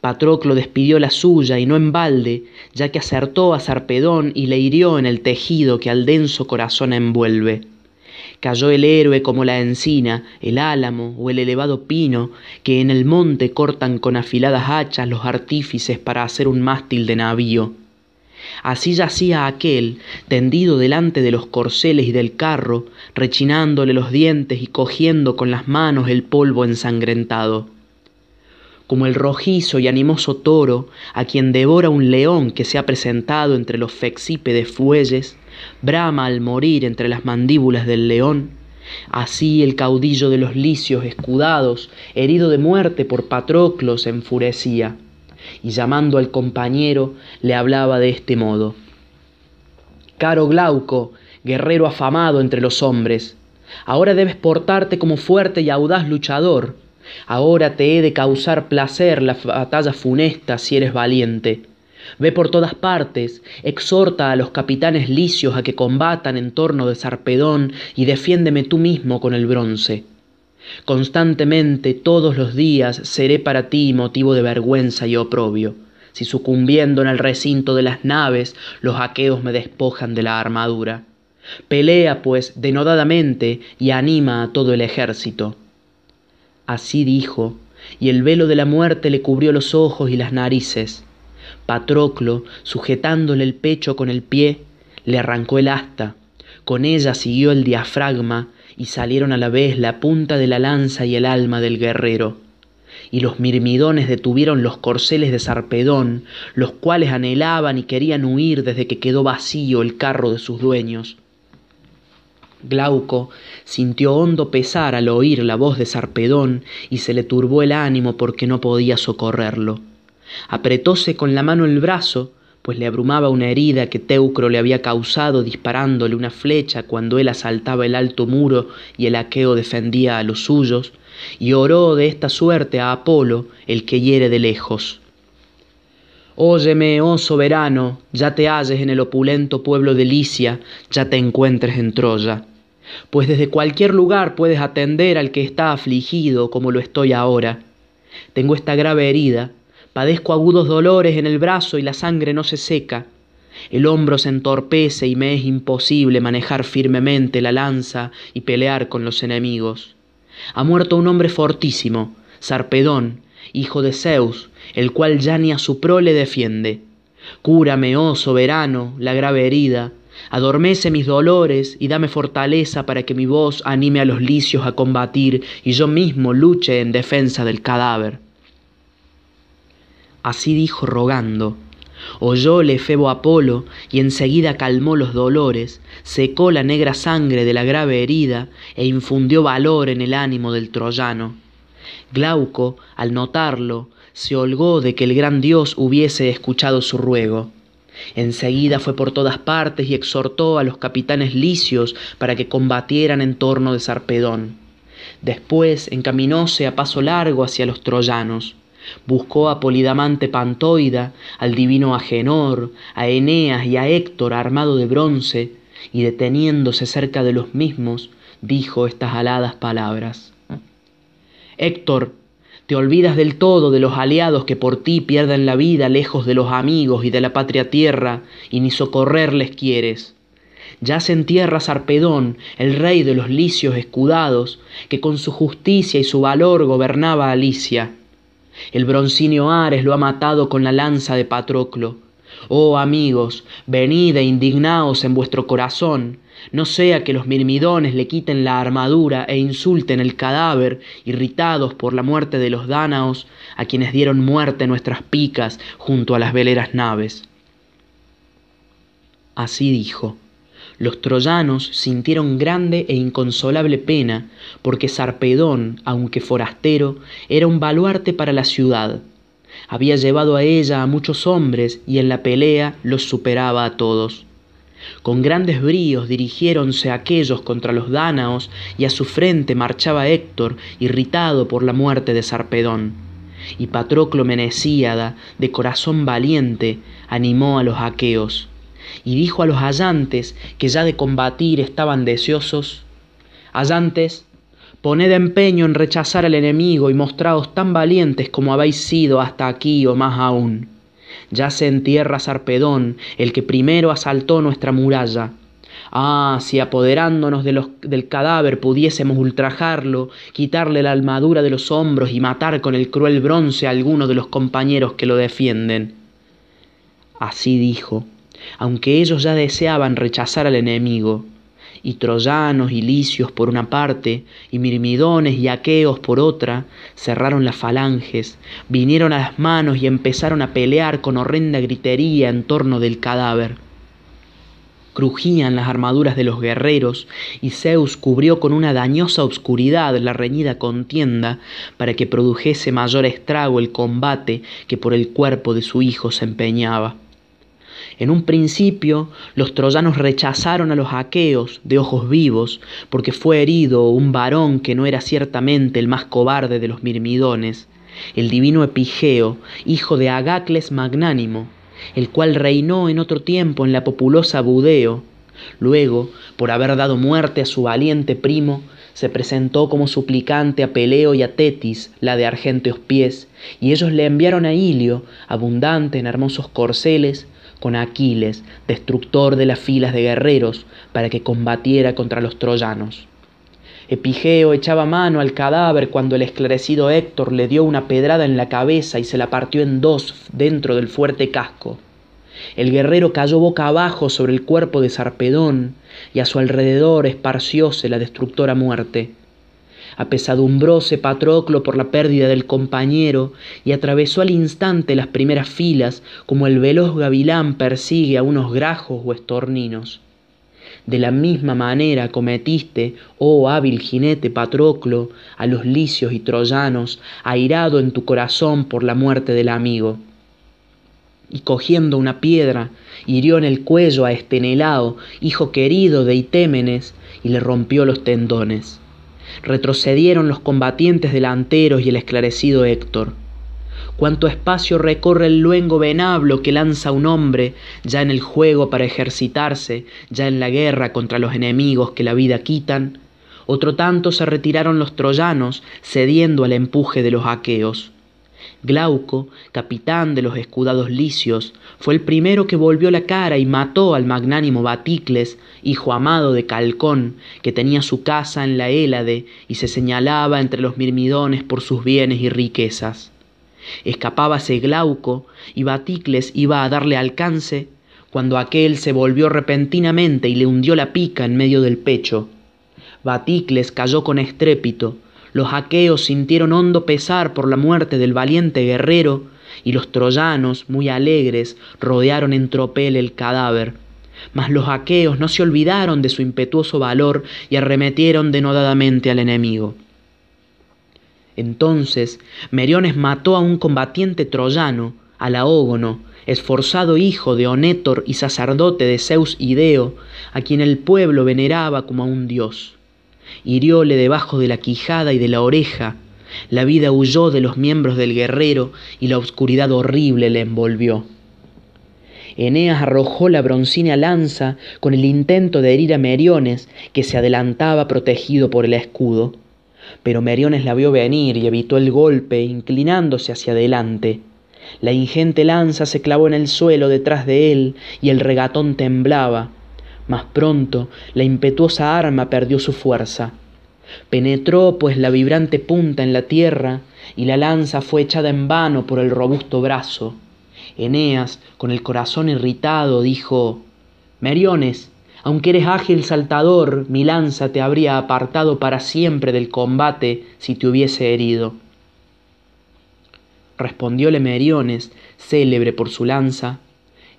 Patroclo despidió la suya y no en balde, ya que acertó a Sarpedón y le hirió en el tejido que al denso corazón envuelve. Cayó el héroe como la encina, el álamo o el elevado pino que en el monte cortan con afiladas hachas los artífices para hacer un mástil de navío. Así yacía aquel, tendido delante de los corceles y del carro, rechinándole los dientes y cogiendo con las manos el polvo ensangrentado como el rojizo y animoso toro a quien devora un león que se ha presentado entre los fexípedes fuelles, brama al morir entre las mandíbulas del león, así el caudillo de los licios escudados, herido de muerte por Patroclo, se enfurecía, y llamando al compañero le hablaba de este modo. Caro Glauco, guerrero afamado entre los hombres, ahora debes portarte como fuerte y audaz luchador, Ahora te he de causar placer la batalla funesta si eres valiente. Ve por todas partes, exhorta a los capitanes licios a que combatan en torno de Sarpedón y defiéndeme tú mismo con el bronce. Constantemente todos los días seré para ti motivo de vergüenza y oprobio, si sucumbiendo en el recinto de las naves los aqueos me despojan de la armadura. Pelea, pues, denodadamente y anima a todo el ejército. Así dijo, y el velo de la muerte le cubrió los ojos y las narices. Patroclo, sujetándole el pecho con el pie, le arrancó el asta, con ella siguió el diafragma, y salieron a la vez la punta de la lanza y el alma del guerrero. Y los mirmidones detuvieron los corceles de Sarpedón, los cuales anhelaban y querían huir desde que quedó vacío el carro de sus dueños. Glauco sintió hondo pesar al oír la voz de Sarpedón y se le turbó el ánimo porque no podía socorrerlo. Apretóse con la mano el brazo, pues le abrumaba una herida que Teucro le había causado disparándole una flecha cuando él asaltaba el alto muro y el aqueo defendía a los suyos, y oró de esta suerte a Apolo, el que hiere de lejos. Óyeme, oh soberano, ya te halles en el opulento pueblo de Licia, ya te encuentres en Troya. Pues desde cualquier lugar puedes atender al que está afligido como lo estoy ahora. Tengo esta grave herida, padezco agudos dolores en el brazo y la sangre no se seca. El hombro se entorpece y me es imposible manejar firmemente la lanza y pelear con los enemigos. Ha muerto un hombre fortísimo, Sarpedón, hijo de Zeus, el cual ya ni a su prole defiende. Cúrame, oh soberano, la grave herida, adormece mis dolores y dame fortaleza para que mi voz anime a los licios a combatir y yo mismo luche en defensa del cadáver. Así dijo rogando. Oyóle Febo Apolo y enseguida calmó los dolores, secó la negra sangre de la grave herida e infundió valor en el ánimo del troyano. Glauco, al notarlo, se holgó de que el gran dios hubiese escuchado su ruego. Enseguida fue por todas partes y exhortó a los capitanes licios para que combatieran en torno de Sarpedón. Después encaminóse a paso largo hacia los troyanos. Buscó a Polidamante Pantoida, al divino Agenor, a Eneas y a Héctor armado de bronce, y deteniéndose cerca de los mismos, dijo estas aladas palabras. Héctor, te olvidas del todo de los aliados que por ti pierden la vida lejos de los amigos y de la patria tierra, y ni socorrerles quieres. Yace en tierra Sarpedón, el rey de los licios escudados, que con su justicia y su valor gobernaba Alicia. El broncíneo Ares lo ha matado con la lanza de Patroclo. Oh amigos, venid e indignaos en vuestro corazón, no sea que los mirmidones le quiten la armadura e insulten el cadáver, irritados por la muerte de los dánaos, a quienes dieron muerte nuestras picas junto a las veleras naves. Así dijo. Los troyanos sintieron grande e inconsolable pena, porque Sarpedón, aunque forastero, era un baluarte para la ciudad. Había llevado a ella a muchos hombres y en la pelea los superaba a todos. Con grandes bríos dirigiéronse aquellos contra los dánaos y a su frente marchaba Héctor, irritado por la muerte de Sarpedón. Y Patroclo Menesíada, de corazón valiente, animó a los aqueos y dijo a los allantes que ya de combatir estaban deseosos, Allantes, poned empeño en rechazar al enemigo y mostraos tan valientes como habéis sido hasta aquí o más aún. Ya se entierra Sarpedón, el que primero asaltó nuestra muralla. Ah, si apoderándonos de los, del cadáver pudiésemos ultrajarlo, quitarle la armadura de los hombros y matar con el cruel bronce a alguno de los compañeros que lo defienden. Así dijo, aunque ellos ya deseaban rechazar al enemigo, y troyanos y licios por una parte, y mirmidones y aqueos por otra, cerraron las falanges, vinieron a las manos y empezaron a pelear con horrenda gritería en torno del cadáver. Crujían las armaduras de los guerreros, y Zeus cubrió con una dañosa obscuridad la reñida contienda para que produjese mayor estrago el combate que por el cuerpo de su hijo se empeñaba. En un principio los troyanos rechazaron a los aqueos de ojos vivos, porque fue herido un varón que no era ciertamente el más cobarde de los mirmidones, el divino Epigeo, hijo de Agacles magnánimo, el cual reinó en otro tiempo en la populosa Budeo. Luego, por haber dado muerte a su valiente primo, se presentó como suplicante a Peleo y a Tetis, la de argénteos pies, y ellos le enviaron a Ilio, abundante en hermosos corceles, con Aquiles, destructor de las filas de guerreros, para que combatiera contra los troyanos. Epigeo echaba mano al cadáver cuando el esclarecido Héctor le dio una pedrada en la cabeza y se la partió en dos dentro del fuerte casco. El guerrero cayó boca abajo sobre el cuerpo de Sarpedón y a su alrededor esparcióse la destructora muerte apesadumbróse Patroclo por la pérdida del compañero y atravesó al instante las primeras filas como el veloz gavilán persigue a unos grajos o estorninos. De la misma manera cometiste, oh hábil jinete Patroclo, a los licios y troyanos, airado en tu corazón por la muerte del amigo. Y cogiendo una piedra, hirió en el cuello a Estenelao, hijo querido de Itémenes, y le rompió los tendones retrocedieron los combatientes delanteros y el esclarecido Héctor. cuánto espacio recorre el luengo venablo que lanza un hombre ya en el juego para ejercitarse, ya en la guerra contra los enemigos que la vida quitan, otro tanto se retiraron los troyanos, cediendo al empuje de los aqueos. Glauco, capitán de los escudados licios, fue el primero que volvió la cara y mató al magnánimo Baticles, hijo amado de Calcón, que tenía su casa en la Hélade y se señalaba entre los mirmidones por sus bienes y riquezas. Escapábase Glauco y Baticles iba a darle alcance, cuando aquél se volvió repentinamente y le hundió la pica en medio del pecho. Baticles cayó con estrépito, los aqueos sintieron hondo pesar por la muerte del valiente guerrero, y los troyanos, muy alegres, rodearon en tropel el cadáver. Mas los aqueos no se olvidaron de su impetuoso valor y arremetieron denodadamente al enemigo. Entonces Meriones mató a un combatiente troyano, a Laógono, esforzado hijo de Onétor y sacerdote de Zeus Ideo, a quien el pueblo veneraba como a un dios hirióle debajo de la quijada y de la oreja. La vida huyó de los miembros del guerrero y la oscuridad horrible le envolvió. Eneas arrojó la broncínea lanza con el intento de herir a Meriones, que se adelantaba protegido por el escudo. Pero Meriones la vio venir y evitó el golpe, inclinándose hacia adelante. La ingente lanza se clavó en el suelo detrás de él y el regatón temblaba, mas pronto la impetuosa arma perdió su fuerza. Penetró pues la vibrante punta en la tierra y la lanza fue echada en vano por el robusto brazo. Eneas, con el corazón irritado, dijo Meriones, aunque eres ágil saltador, mi lanza te habría apartado para siempre del combate si te hubiese herido. Respondióle Meriones, célebre por su lanza,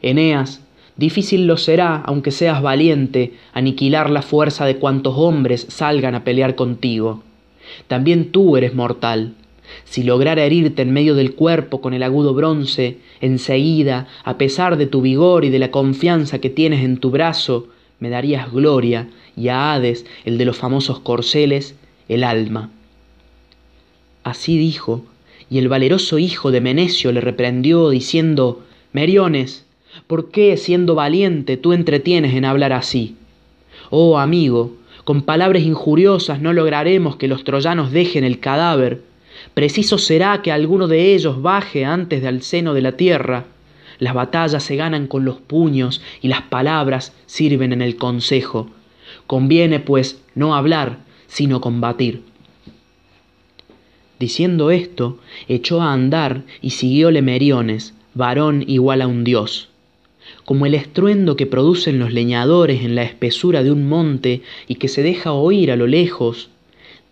Eneas, Difícil lo será, aunque seas valiente, aniquilar la fuerza de cuantos hombres salgan a pelear contigo. También tú eres mortal. Si lograra herirte en medio del cuerpo con el agudo bronce, enseguida, a pesar de tu vigor y de la confianza que tienes en tu brazo, me darías gloria, y a Hades, el de los famosos corceles, el alma. Así dijo, y el valeroso hijo de Menecio le reprendió, diciendo, Meriones, ¿Por qué, siendo valiente, tú entretienes en hablar así? Oh amigo, con palabras injuriosas no lograremos que los troyanos dejen el cadáver. Preciso será que alguno de ellos baje antes del seno de la tierra. Las batallas se ganan con los puños y las palabras sirven en el consejo. Conviene, pues, no hablar, sino combatir. Diciendo esto, echó a andar y siguióle Meriones, varón igual a un dios como el estruendo que producen los leñadores en la espesura de un monte y que se deja oír a lo lejos.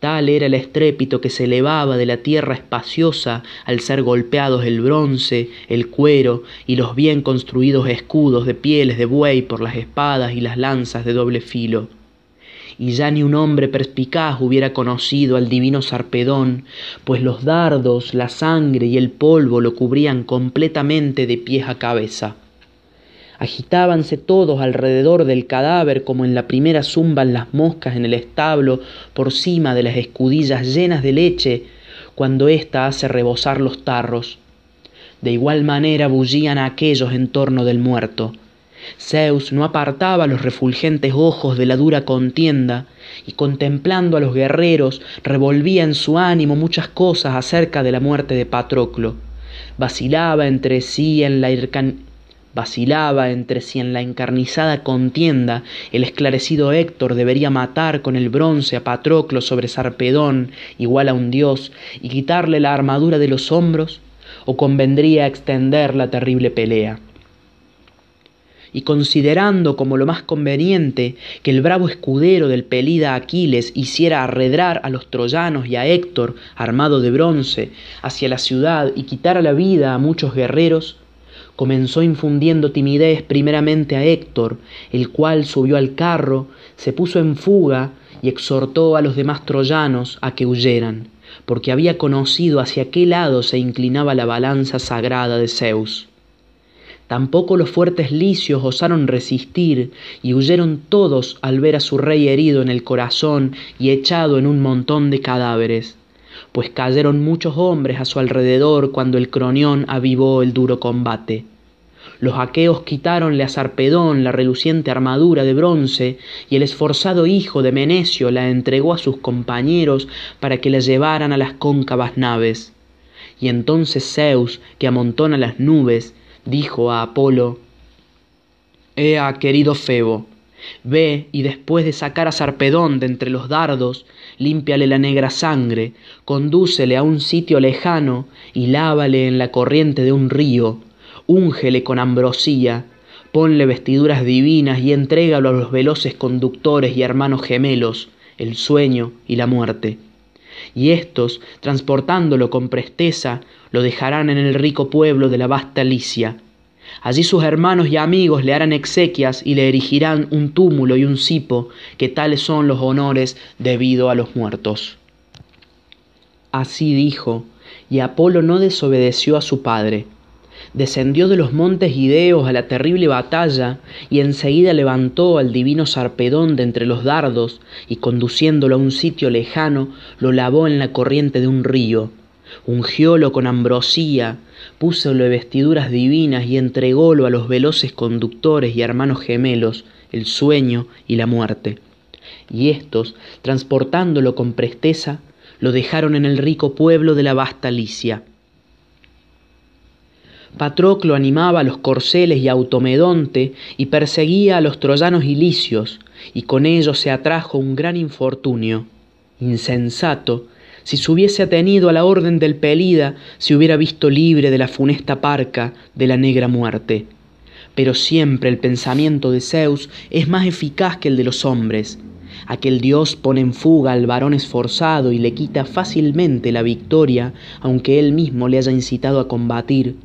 Tal era el estrépito que se elevaba de la tierra espaciosa al ser golpeados el bronce, el cuero y los bien construidos escudos de pieles de buey por las espadas y las lanzas de doble filo. Y ya ni un hombre perspicaz hubiera conocido al divino Sarpedón, pues los dardos, la sangre y el polvo lo cubrían completamente de pies a cabeza. Agitábanse todos alrededor del cadáver como en la primera zumban las moscas en el establo por cima de las escudillas llenas de leche cuando ésta hace rebosar los tarros. De igual manera bullían aquellos en torno del muerto. Zeus no apartaba los refulgentes ojos de la dura contienda, y contemplando a los guerreros revolvía en su ánimo muchas cosas acerca de la muerte de Patroclo. Vacilaba entre sí en la Vacilaba entre si en la encarnizada contienda el esclarecido Héctor debería matar con el bronce a Patroclo sobre Sarpedón, igual a un dios, y quitarle la armadura de los hombros, o convendría extender la terrible pelea. Y considerando como lo más conveniente que el bravo escudero del pelida Aquiles hiciera arredrar a los troyanos y a Héctor, armado de bronce, hacia la ciudad y quitara la vida a muchos guerreros, comenzó infundiendo timidez primeramente a Héctor, el cual subió al carro, se puso en fuga y exhortó a los demás troyanos a que huyeran, porque había conocido hacia qué lado se inclinaba la balanza sagrada de Zeus. Tampoco los fuertes licios osaron resistir y huyeron todos al ver a su rey herido en el corazón y echado en un montón de cadáveres pues cayeron muchos hombres a su alrededor cuando el cronión avivó el duro combate. Los aqueos quitáronle a Sarpedón la reluciente armadura de bronce, y el esforzado hijo de Menecio la entregó a sus compañeros para que la llevaran a las cóncavas naves. Y entonces Zeus, que amontona las nubes, dijo a Apolo, Ea, querido Febo, ve y después de sacar a Sarpedón de entre los dardos, límpiale la negra sangre, condúcele a un sitio lejano y lávale en la corriente de un río, úngele con ambrosía, ponle vestiduras divinas y entrégalo a los veloces conductores y hermanos gemelos, el sueño y la muerte. Y éstos, transportándolo con presteza, lo dejarán en el rico pueblo de la vasta Licia. Allí sus hermanos y amigos le harán exequias y le erigirán un túmulo y un cipo, que tales son los honores debido a los muertos. Así dijo, y Apolo no desobedeció a su padre. Descendió de los montes Ideos a la terrible batalla, y enseguida levantó al divino Sarpedón de entre los dardos, y conduciéndolo a un sitio lejano, lo lavó en la corriente de un río ungiólo con ambrosía, púsole vestiduras divinas y entrególo a los veloces conductores y hermanos gemelos, el sueño y la muerte. Y éstos, transportándolo con presteza, lo dejaron en el rico pueblo de la vasta Licia. Patroclo animaba a los corceles y Automedonte y perseguía a los troyanos y licios, y con ello se atrajo un gran infortunio. Insensato, si se hubiese atenido a la orden del Pelida, se hubiera visto libre de la funesta parca de la negra muerte. Pero siempre el pensamiento de Zeus es más eficaz que el de los hombres. Aquel dios pone en fuga al varón esforzado y le quita fácilmente la victoria, aunque él mismo le haya incitado a combatir,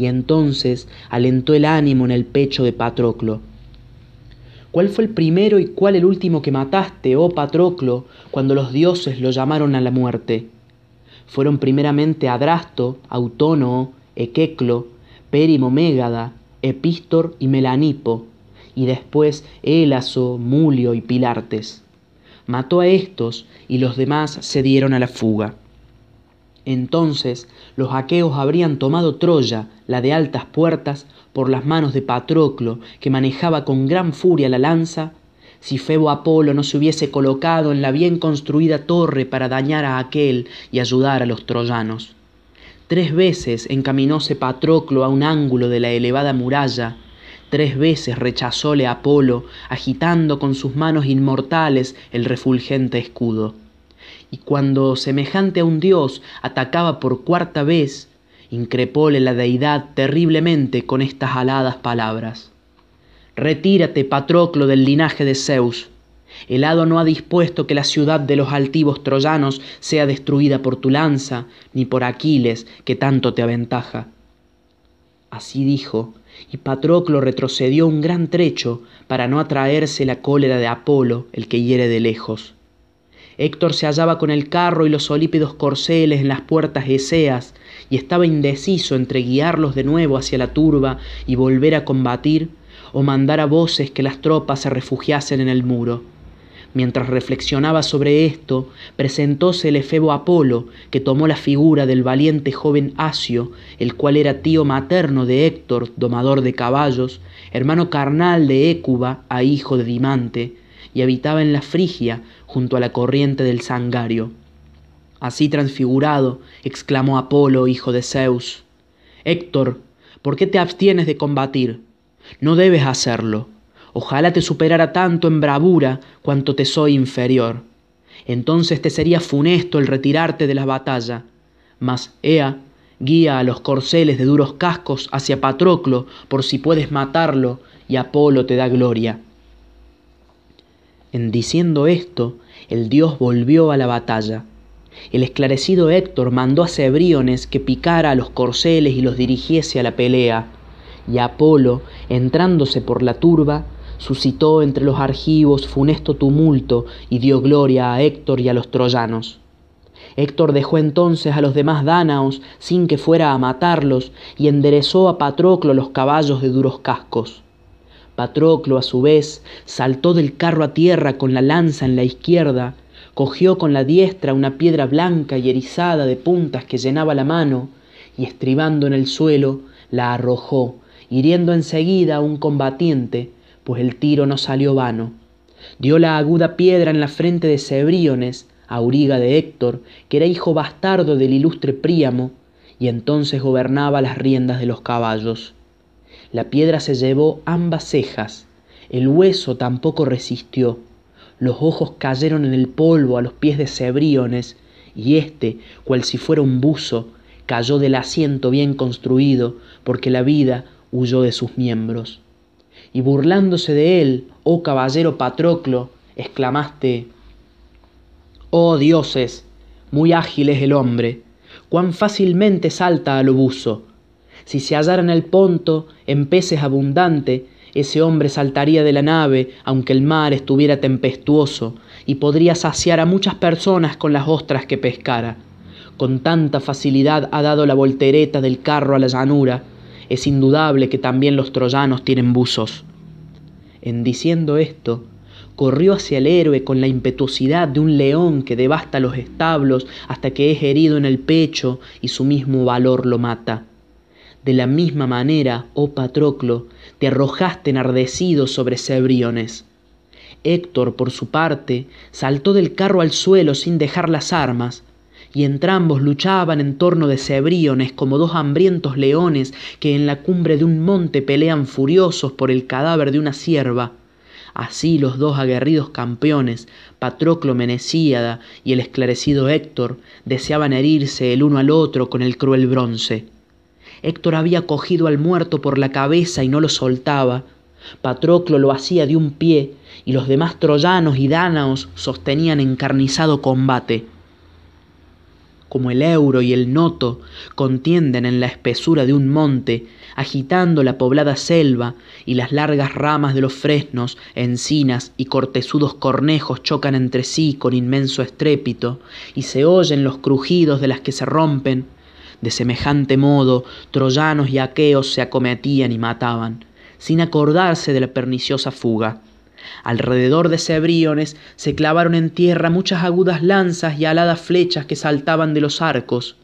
y entonces alentó el ánimo en el pecho de Patroclo ¿Cuál fue el primero y cuál el último que mataste, oh Patroclo, cuando los dioses lo llamaron a la muerte? Fueron primeramente Adrasto, Autónoo, Equeclo, Périmo Mégada, Epístor y Melanipo, y después Élaso, Mulio y Pilartes. Mató a estos y los demás se dieron a la fuga. Entonces los aqueos habrían tomado Troya, la de altas puertas, por las manos de Patroclo, que manejaba con gran furia la lanza, si Febo Apolo no se hubiese colocado en la bien construida torre para dañar a aquel y ayudar a los troyanos. Tres veces encaminóse Patroclo a un ángulo de la elevada muralla, tres veces rechazóle Apolo, agitando con sus manos inmortales el refulgente escudo. Y cuando semejante a un dios atacaba por cuarta vez, increpóle la deidad terriblemente con estas aladas palabras. Retírate, Patroclo, del linaje de Zeus. El hado no ha dispuesto que la ciudad de los altivos troyanos sea destruida por tu lanza, ni por Aquiles, que tanto te aventaja. Así dijo, y Patroclo retrocedió un gran trecho para no atraerse la cólera de Apolo, el que hiere de lejos. Héctor se hallaba con el carro y los solípidos corceles en las puertas eseas, y estaba indeciso entre guiarlos de nuevo hacia la turba y volver a combatir, o mandar a voces que las tropas se refugiasen en el muro. Mientras reflexionaba sobre esto, presentóse el efebo Apolo, que tomó la figura del valiente joven Asio, el cual era tío materno de Héctor, domador de caballos, hermano carnal de Écuba, a hijo de Dimante, y habitaba en la Frigia, junto a la corriente del Sangario. Así transfigurado, exclamó Apolo, hijo de Zeus, Héctor, ¿por qué te abstienes de combatir? No debes hacerlo. Ojalá te superara tanto en bravura cuanto te soy inferior. Entonces te sería funesto el retirarte de la batalla. Mas, Ea, guía a los corceles de duros cascos hacia Patroclo por si puedes matarlo y Apolo te da gloria. En diciendo esto, el dios volvió a la batalla. El esclarecido Héctor mandó a Cebriones que picara a los corceles y los dirigiese a la pelea, y Apolo, entrándose por la turba, suscitó entre los argivos funesto tumulto y dio gloria a Héctor y a los troyanos. Héctor dejó entonces a los demás dánaos sin que fuera a matarlos y enderezó a Patroclo los caballos de duros cascos. Patroclo, a su vez, saltó del carro a tierra con la lanza en la izquierda, cogió con la diestra una piedra blanca y erizada de puntas que llenaba la mano, y estribando en el suelo, la arrojó, hiriendo enseguida a un combatiente, pues el tiro no salió vano. Dio la aguda piedra en la frente de Cebríones, auriga de Héctor, que era hijo bastardo del ilustre Príamo, y entonces gobernaba las riendas de los caballos. La piedra se llevó ambas cejas, el hueso tampoco resistió, los ojos cayeron en el polvo a los pies de Cebríones, y éste, cual si fuera un buzo, cayó del asiento bien construido, porque la vida huyó de sus miembros. Y burlándose de él, oh caballero Patroclo, exclamaste, Oh dioses, muy ágil es el hombre, cuán fácilmente salta al obuso. Si se hallara en el ponto, en peces abundante, ese hombre saltaría de la nave, aunque el mar estuviera tempestuoso, y podría saciar a muchas personas con las ostras que pescara. Con tanta facilidad ha dado la voltereta del carro a la llanura, es indudable que también los troyanos tienen buzos. En diciendo esto, corrió hacia el héroe con la impetuosidad de un león que devasta los establos hasta que es herido en el pecho y su mismo valor lo mata. De la misma manera, oh Patroclo, te arrojaste enardecido sobre Cebriones. Héctor, por su parte, saltó del carro al suelo sin dejar las armas, y entrambos luchaban en torno de Cebriones como dos hambrientos leones que en la cumbre de un monte pelean furiosos por el cadáver de una cierva. Así los dos aguerridos campeones, Patroclo Menecíada y el esclarecido Héctor, deseaban herirse el uno al otro con el cruel bronce. Héctor había cogido al muerto por la cabeza y no lo soltaba. Patroclo lo hacía de un pie y los demás troyanos y dánaos sostenían encarnizado combate como el euro y el noto, contienden en la espesura de un monte, agitando la poblada selva, y las largas ramas de los fresnos, encinas y cortezudos cornejos chocan entre sí con inmenso estrépito, y se oyen los crujidos de las que se rompen. De semejante modo, troyanos y aqueos se acometían y mataban, sin acordarse de la perniciosa fuga. Alrededor de Cebriones se clavaron en tierra muchas agudas lanzas y aladas flechas que saltaban de los arcos.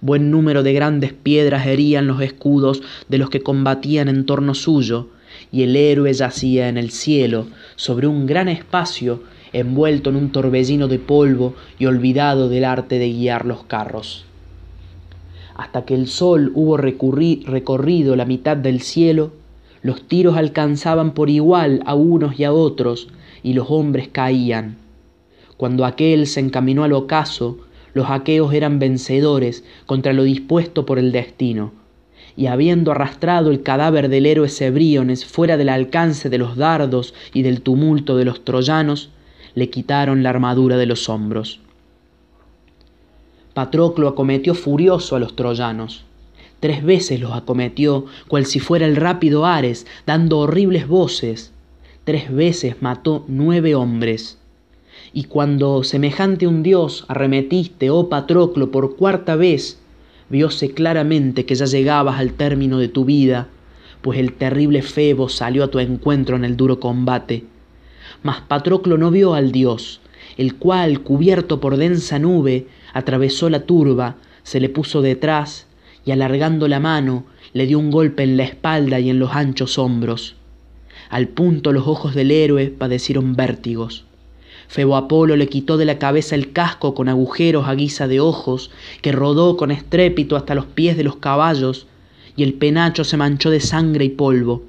Buen número de grandes piedras herían los escudos de los que combatían en torno suyo, y el héroe yacía en el cielo, sobre un gran espacio, envuelto en un torbellino de polvo y olvidado del arte de guiar los carros. Hasta que el sol hubo recorrido la mitad del cielo, los tiros alcanzaban por igual a unos y a otros, y los hombres caían. Cuando aquel se encaminó al ocaso, los aqueos eran vencedores contra lo dispuesto por el destino, y habiendo arrastrado el cadáver del héroe Cebriones fuera del alcance de los dardos y del tumulto de los troyanos, le quitaron la armadura de los hombros. Patroclo acometió furioso a los troyanos Tres veces los acometió, cual si fuera el rápido Ares, dando horribles voces. Tres veces mató nueve hombres. Y cuando semejante un dios arremetiste, oh Patroclo, por cuarta vez, vióse claramente que ya llegabas al término de tu vida, pues el terrible Febo salió a tu encuentro en el duro combate. Mas Patroclo no vio al dios, el cual, cubierto por densa nube, atravesó la turba, se le puso detrás y alargando la mano le dio un golpe en la espalda y en los anchos hombros. Al punto los ojos del héroe padecieron vértigos. Febo Apolo le quitó de la cabeza el casco con agujeros a guisa de ojos, que rodó con estrépito hasta los pies de los caballos, y el penacho se manchó de sangre y polvo.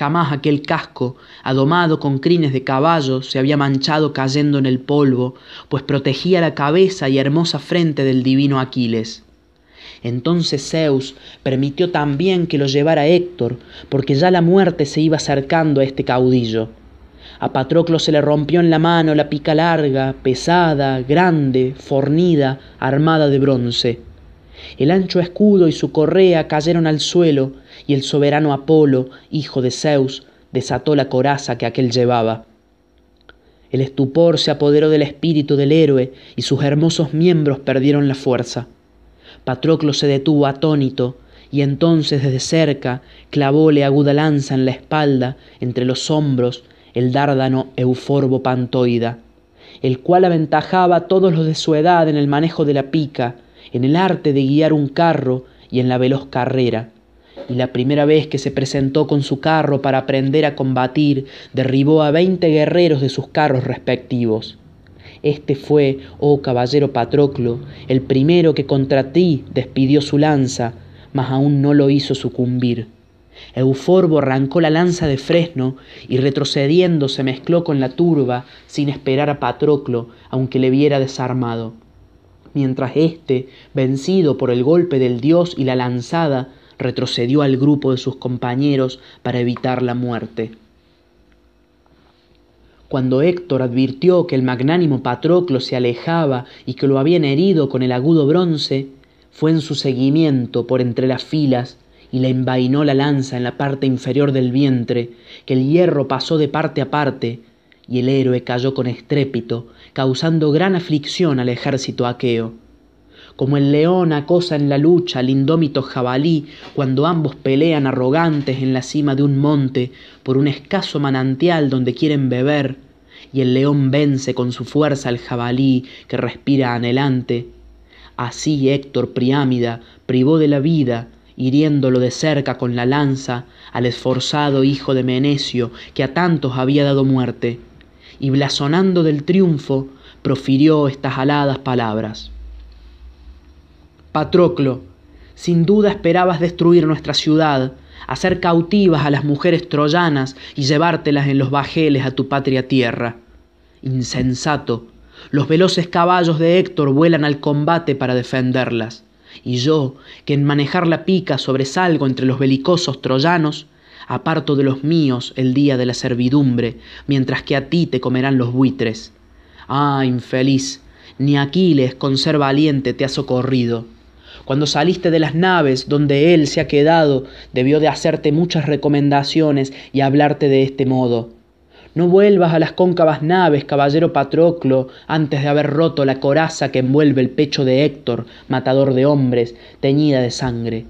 Jamás aquel casco, adomado con crines de caballo, se había manchado cayendo en el polvo, pues protegía la cabeza y hermosa frente del divino Aquiles. Entonces Zeus permitió también que lo llevara Héctor, porque ya la muerte se iba acercando a este caudillo. A Patroclo se le rompió en la mano la pica larga, pesada, grande, fornida, armada de bronce. El ancho escudo y su correa cayeron al suelo, y el soberano Apolo, hijo de Zeus, desató la coraza que aquél llevaba. El estupor se apoderó del espíritu del héroe, y sus hermosos miembros perdieron la fuerza. Patroclo se detuvo atónito, y entonces desde cerca clavóle aguda lanza en la espalda, entre los hombros, el dárdano euforbo pantoida, el cual aventajaba a todos los de su edad en el manejo de la pica, en el arte de guiar un carro y en la veloz carrera. Y la primera vez que se presentó con su carro para aprender a combatir, derribó a veinte guerreros de sus carros respectivos. Este fue, oh caballero Patroclo, el primero que contra ti despidió su lanza, mas aún no lo hizo sucumbir. Euforbo arrancó la lanza de fresno y retrocediendo se mezcló con la turba sin esperar a Patroclo, aunque le viera desarmado. Mientras éste, vencido por el golpe del dios y la lanzada, retrocedió al grupo de sus compañeros para evitar la muerte. Cuando Héctor advirtió que el magnánimo Patroclo se alejaba y que lo habían herido con el agudo bronce, fue en su seguimiento por entre las filas y le envainó la lanza en la parte inferior del vientre, que el hierro pasó de parte a parte, y el héroe cayó con estrépito, causando gran aflicción al ejército aqueo. Como el león acosa en la lucha al indómito jabalí cuando ambos pelean arrogantes en la cima de un monte por un escaso manantial donde quieren beber, y el león vence con su fuerza al jabalí que respira anhelante, así Héctor Priámida privó de la vida hiriéndolo de cerca con la lanza al esforzado hijo de Menecio que a tantos había dado muerte, y blasonando del triunfo profirió estas aladas palabras. Patroclo, sin duda esperabas destruir nuestra ciudad, hacer cautivas a las mujeres troyanas y llevártelas en los bajeles a tu patria tierra. Insensato, los veloces caballos de Héctor vuelan al combate para defenderlas, y yo, que en manejar la pica sobresalgo entre los belicosos troyanos, aparto de los míos el día de la servidumbre, mientras que a ti te comerán los buitres. Ah, infeliz, ni Aquiles con ser valiente te ha socorrido. Cuando saliste de las naves donde él se ha quedado, debió de hacerte muchas recomendaciones y hablarte de este modo. No vuelvas a las cóncavas naves, caballero Patroclo, antes de haber roto la coraza que envuelve el pecho de Héctor, matador de hombres, teñida de sangre.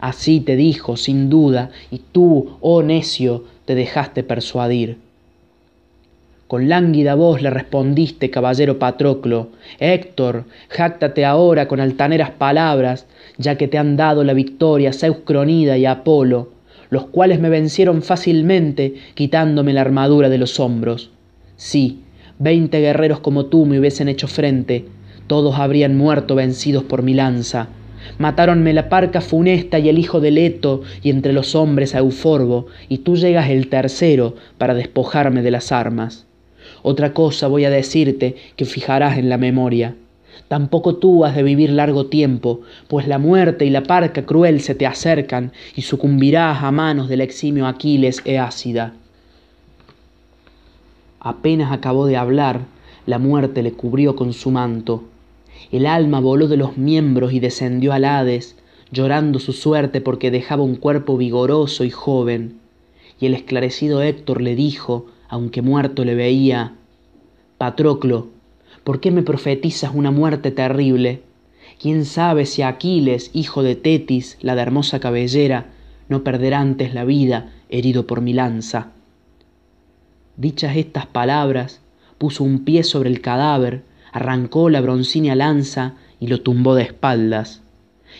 Así te dijo, sin duda, y tú, oh necio, te dejaste persuadir. Con lánguida voz le respondiste, caballero Patroclo, Héctor, jáctate ahora con altaneras palabras, ya que te han dado la victoria Zeus Cronida y Apolo, los cuales me vencieron fácilmente, quitándome la armadura de los hombros. Sí, veinte guerreros como tú me hubiesen hecho frente, todos habrían muerto vencidos por mi lanza. Matáronme la parca funesta y el hijo de Leto, y entre los hombres a Euforbo, y tú llegas el tercero para despojarme de las armas. Otra cosa voy a decirte que fijarás en la memoria. Tampoco tú has de vivir largo tiempo, pues la muerte y la parca cruel se te acercan y sucumbirás a manos del eximio Aquiles Eácida. Apenas acabó de hablar, la muerte le cubrió con su manto. El alma voló de los miembros y descendió al Hades, llorando su suerte porque dejaba un cuerpo vigoroso y joven. Y el esclarecido Héctor le dijo, aunque muerto le veía, Patroclo, ¿por qué me profetizas una muerte terrible? ¿Quién sabe si Aquiles, hijo de Tetis, la de hermosa cabellera, no perderá antes la vida herido por mi lanza? Dichas estas palabras, puso un pie sobre el cadáver, arrancó la broncínea lanza y lo tumbó de espaldas.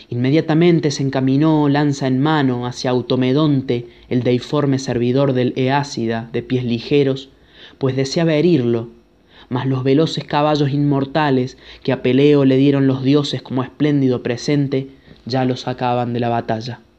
Inmediatamente se encaminó, lanza en mano, hacia Automedonte, el deiforme servidor del Eácida, de pies ligeros, pues deseaba herirlo, mas los veloces caballos inmortales que a Peleo le dieron los dioses como espléndido presente, ya lo sacaban de la batalla.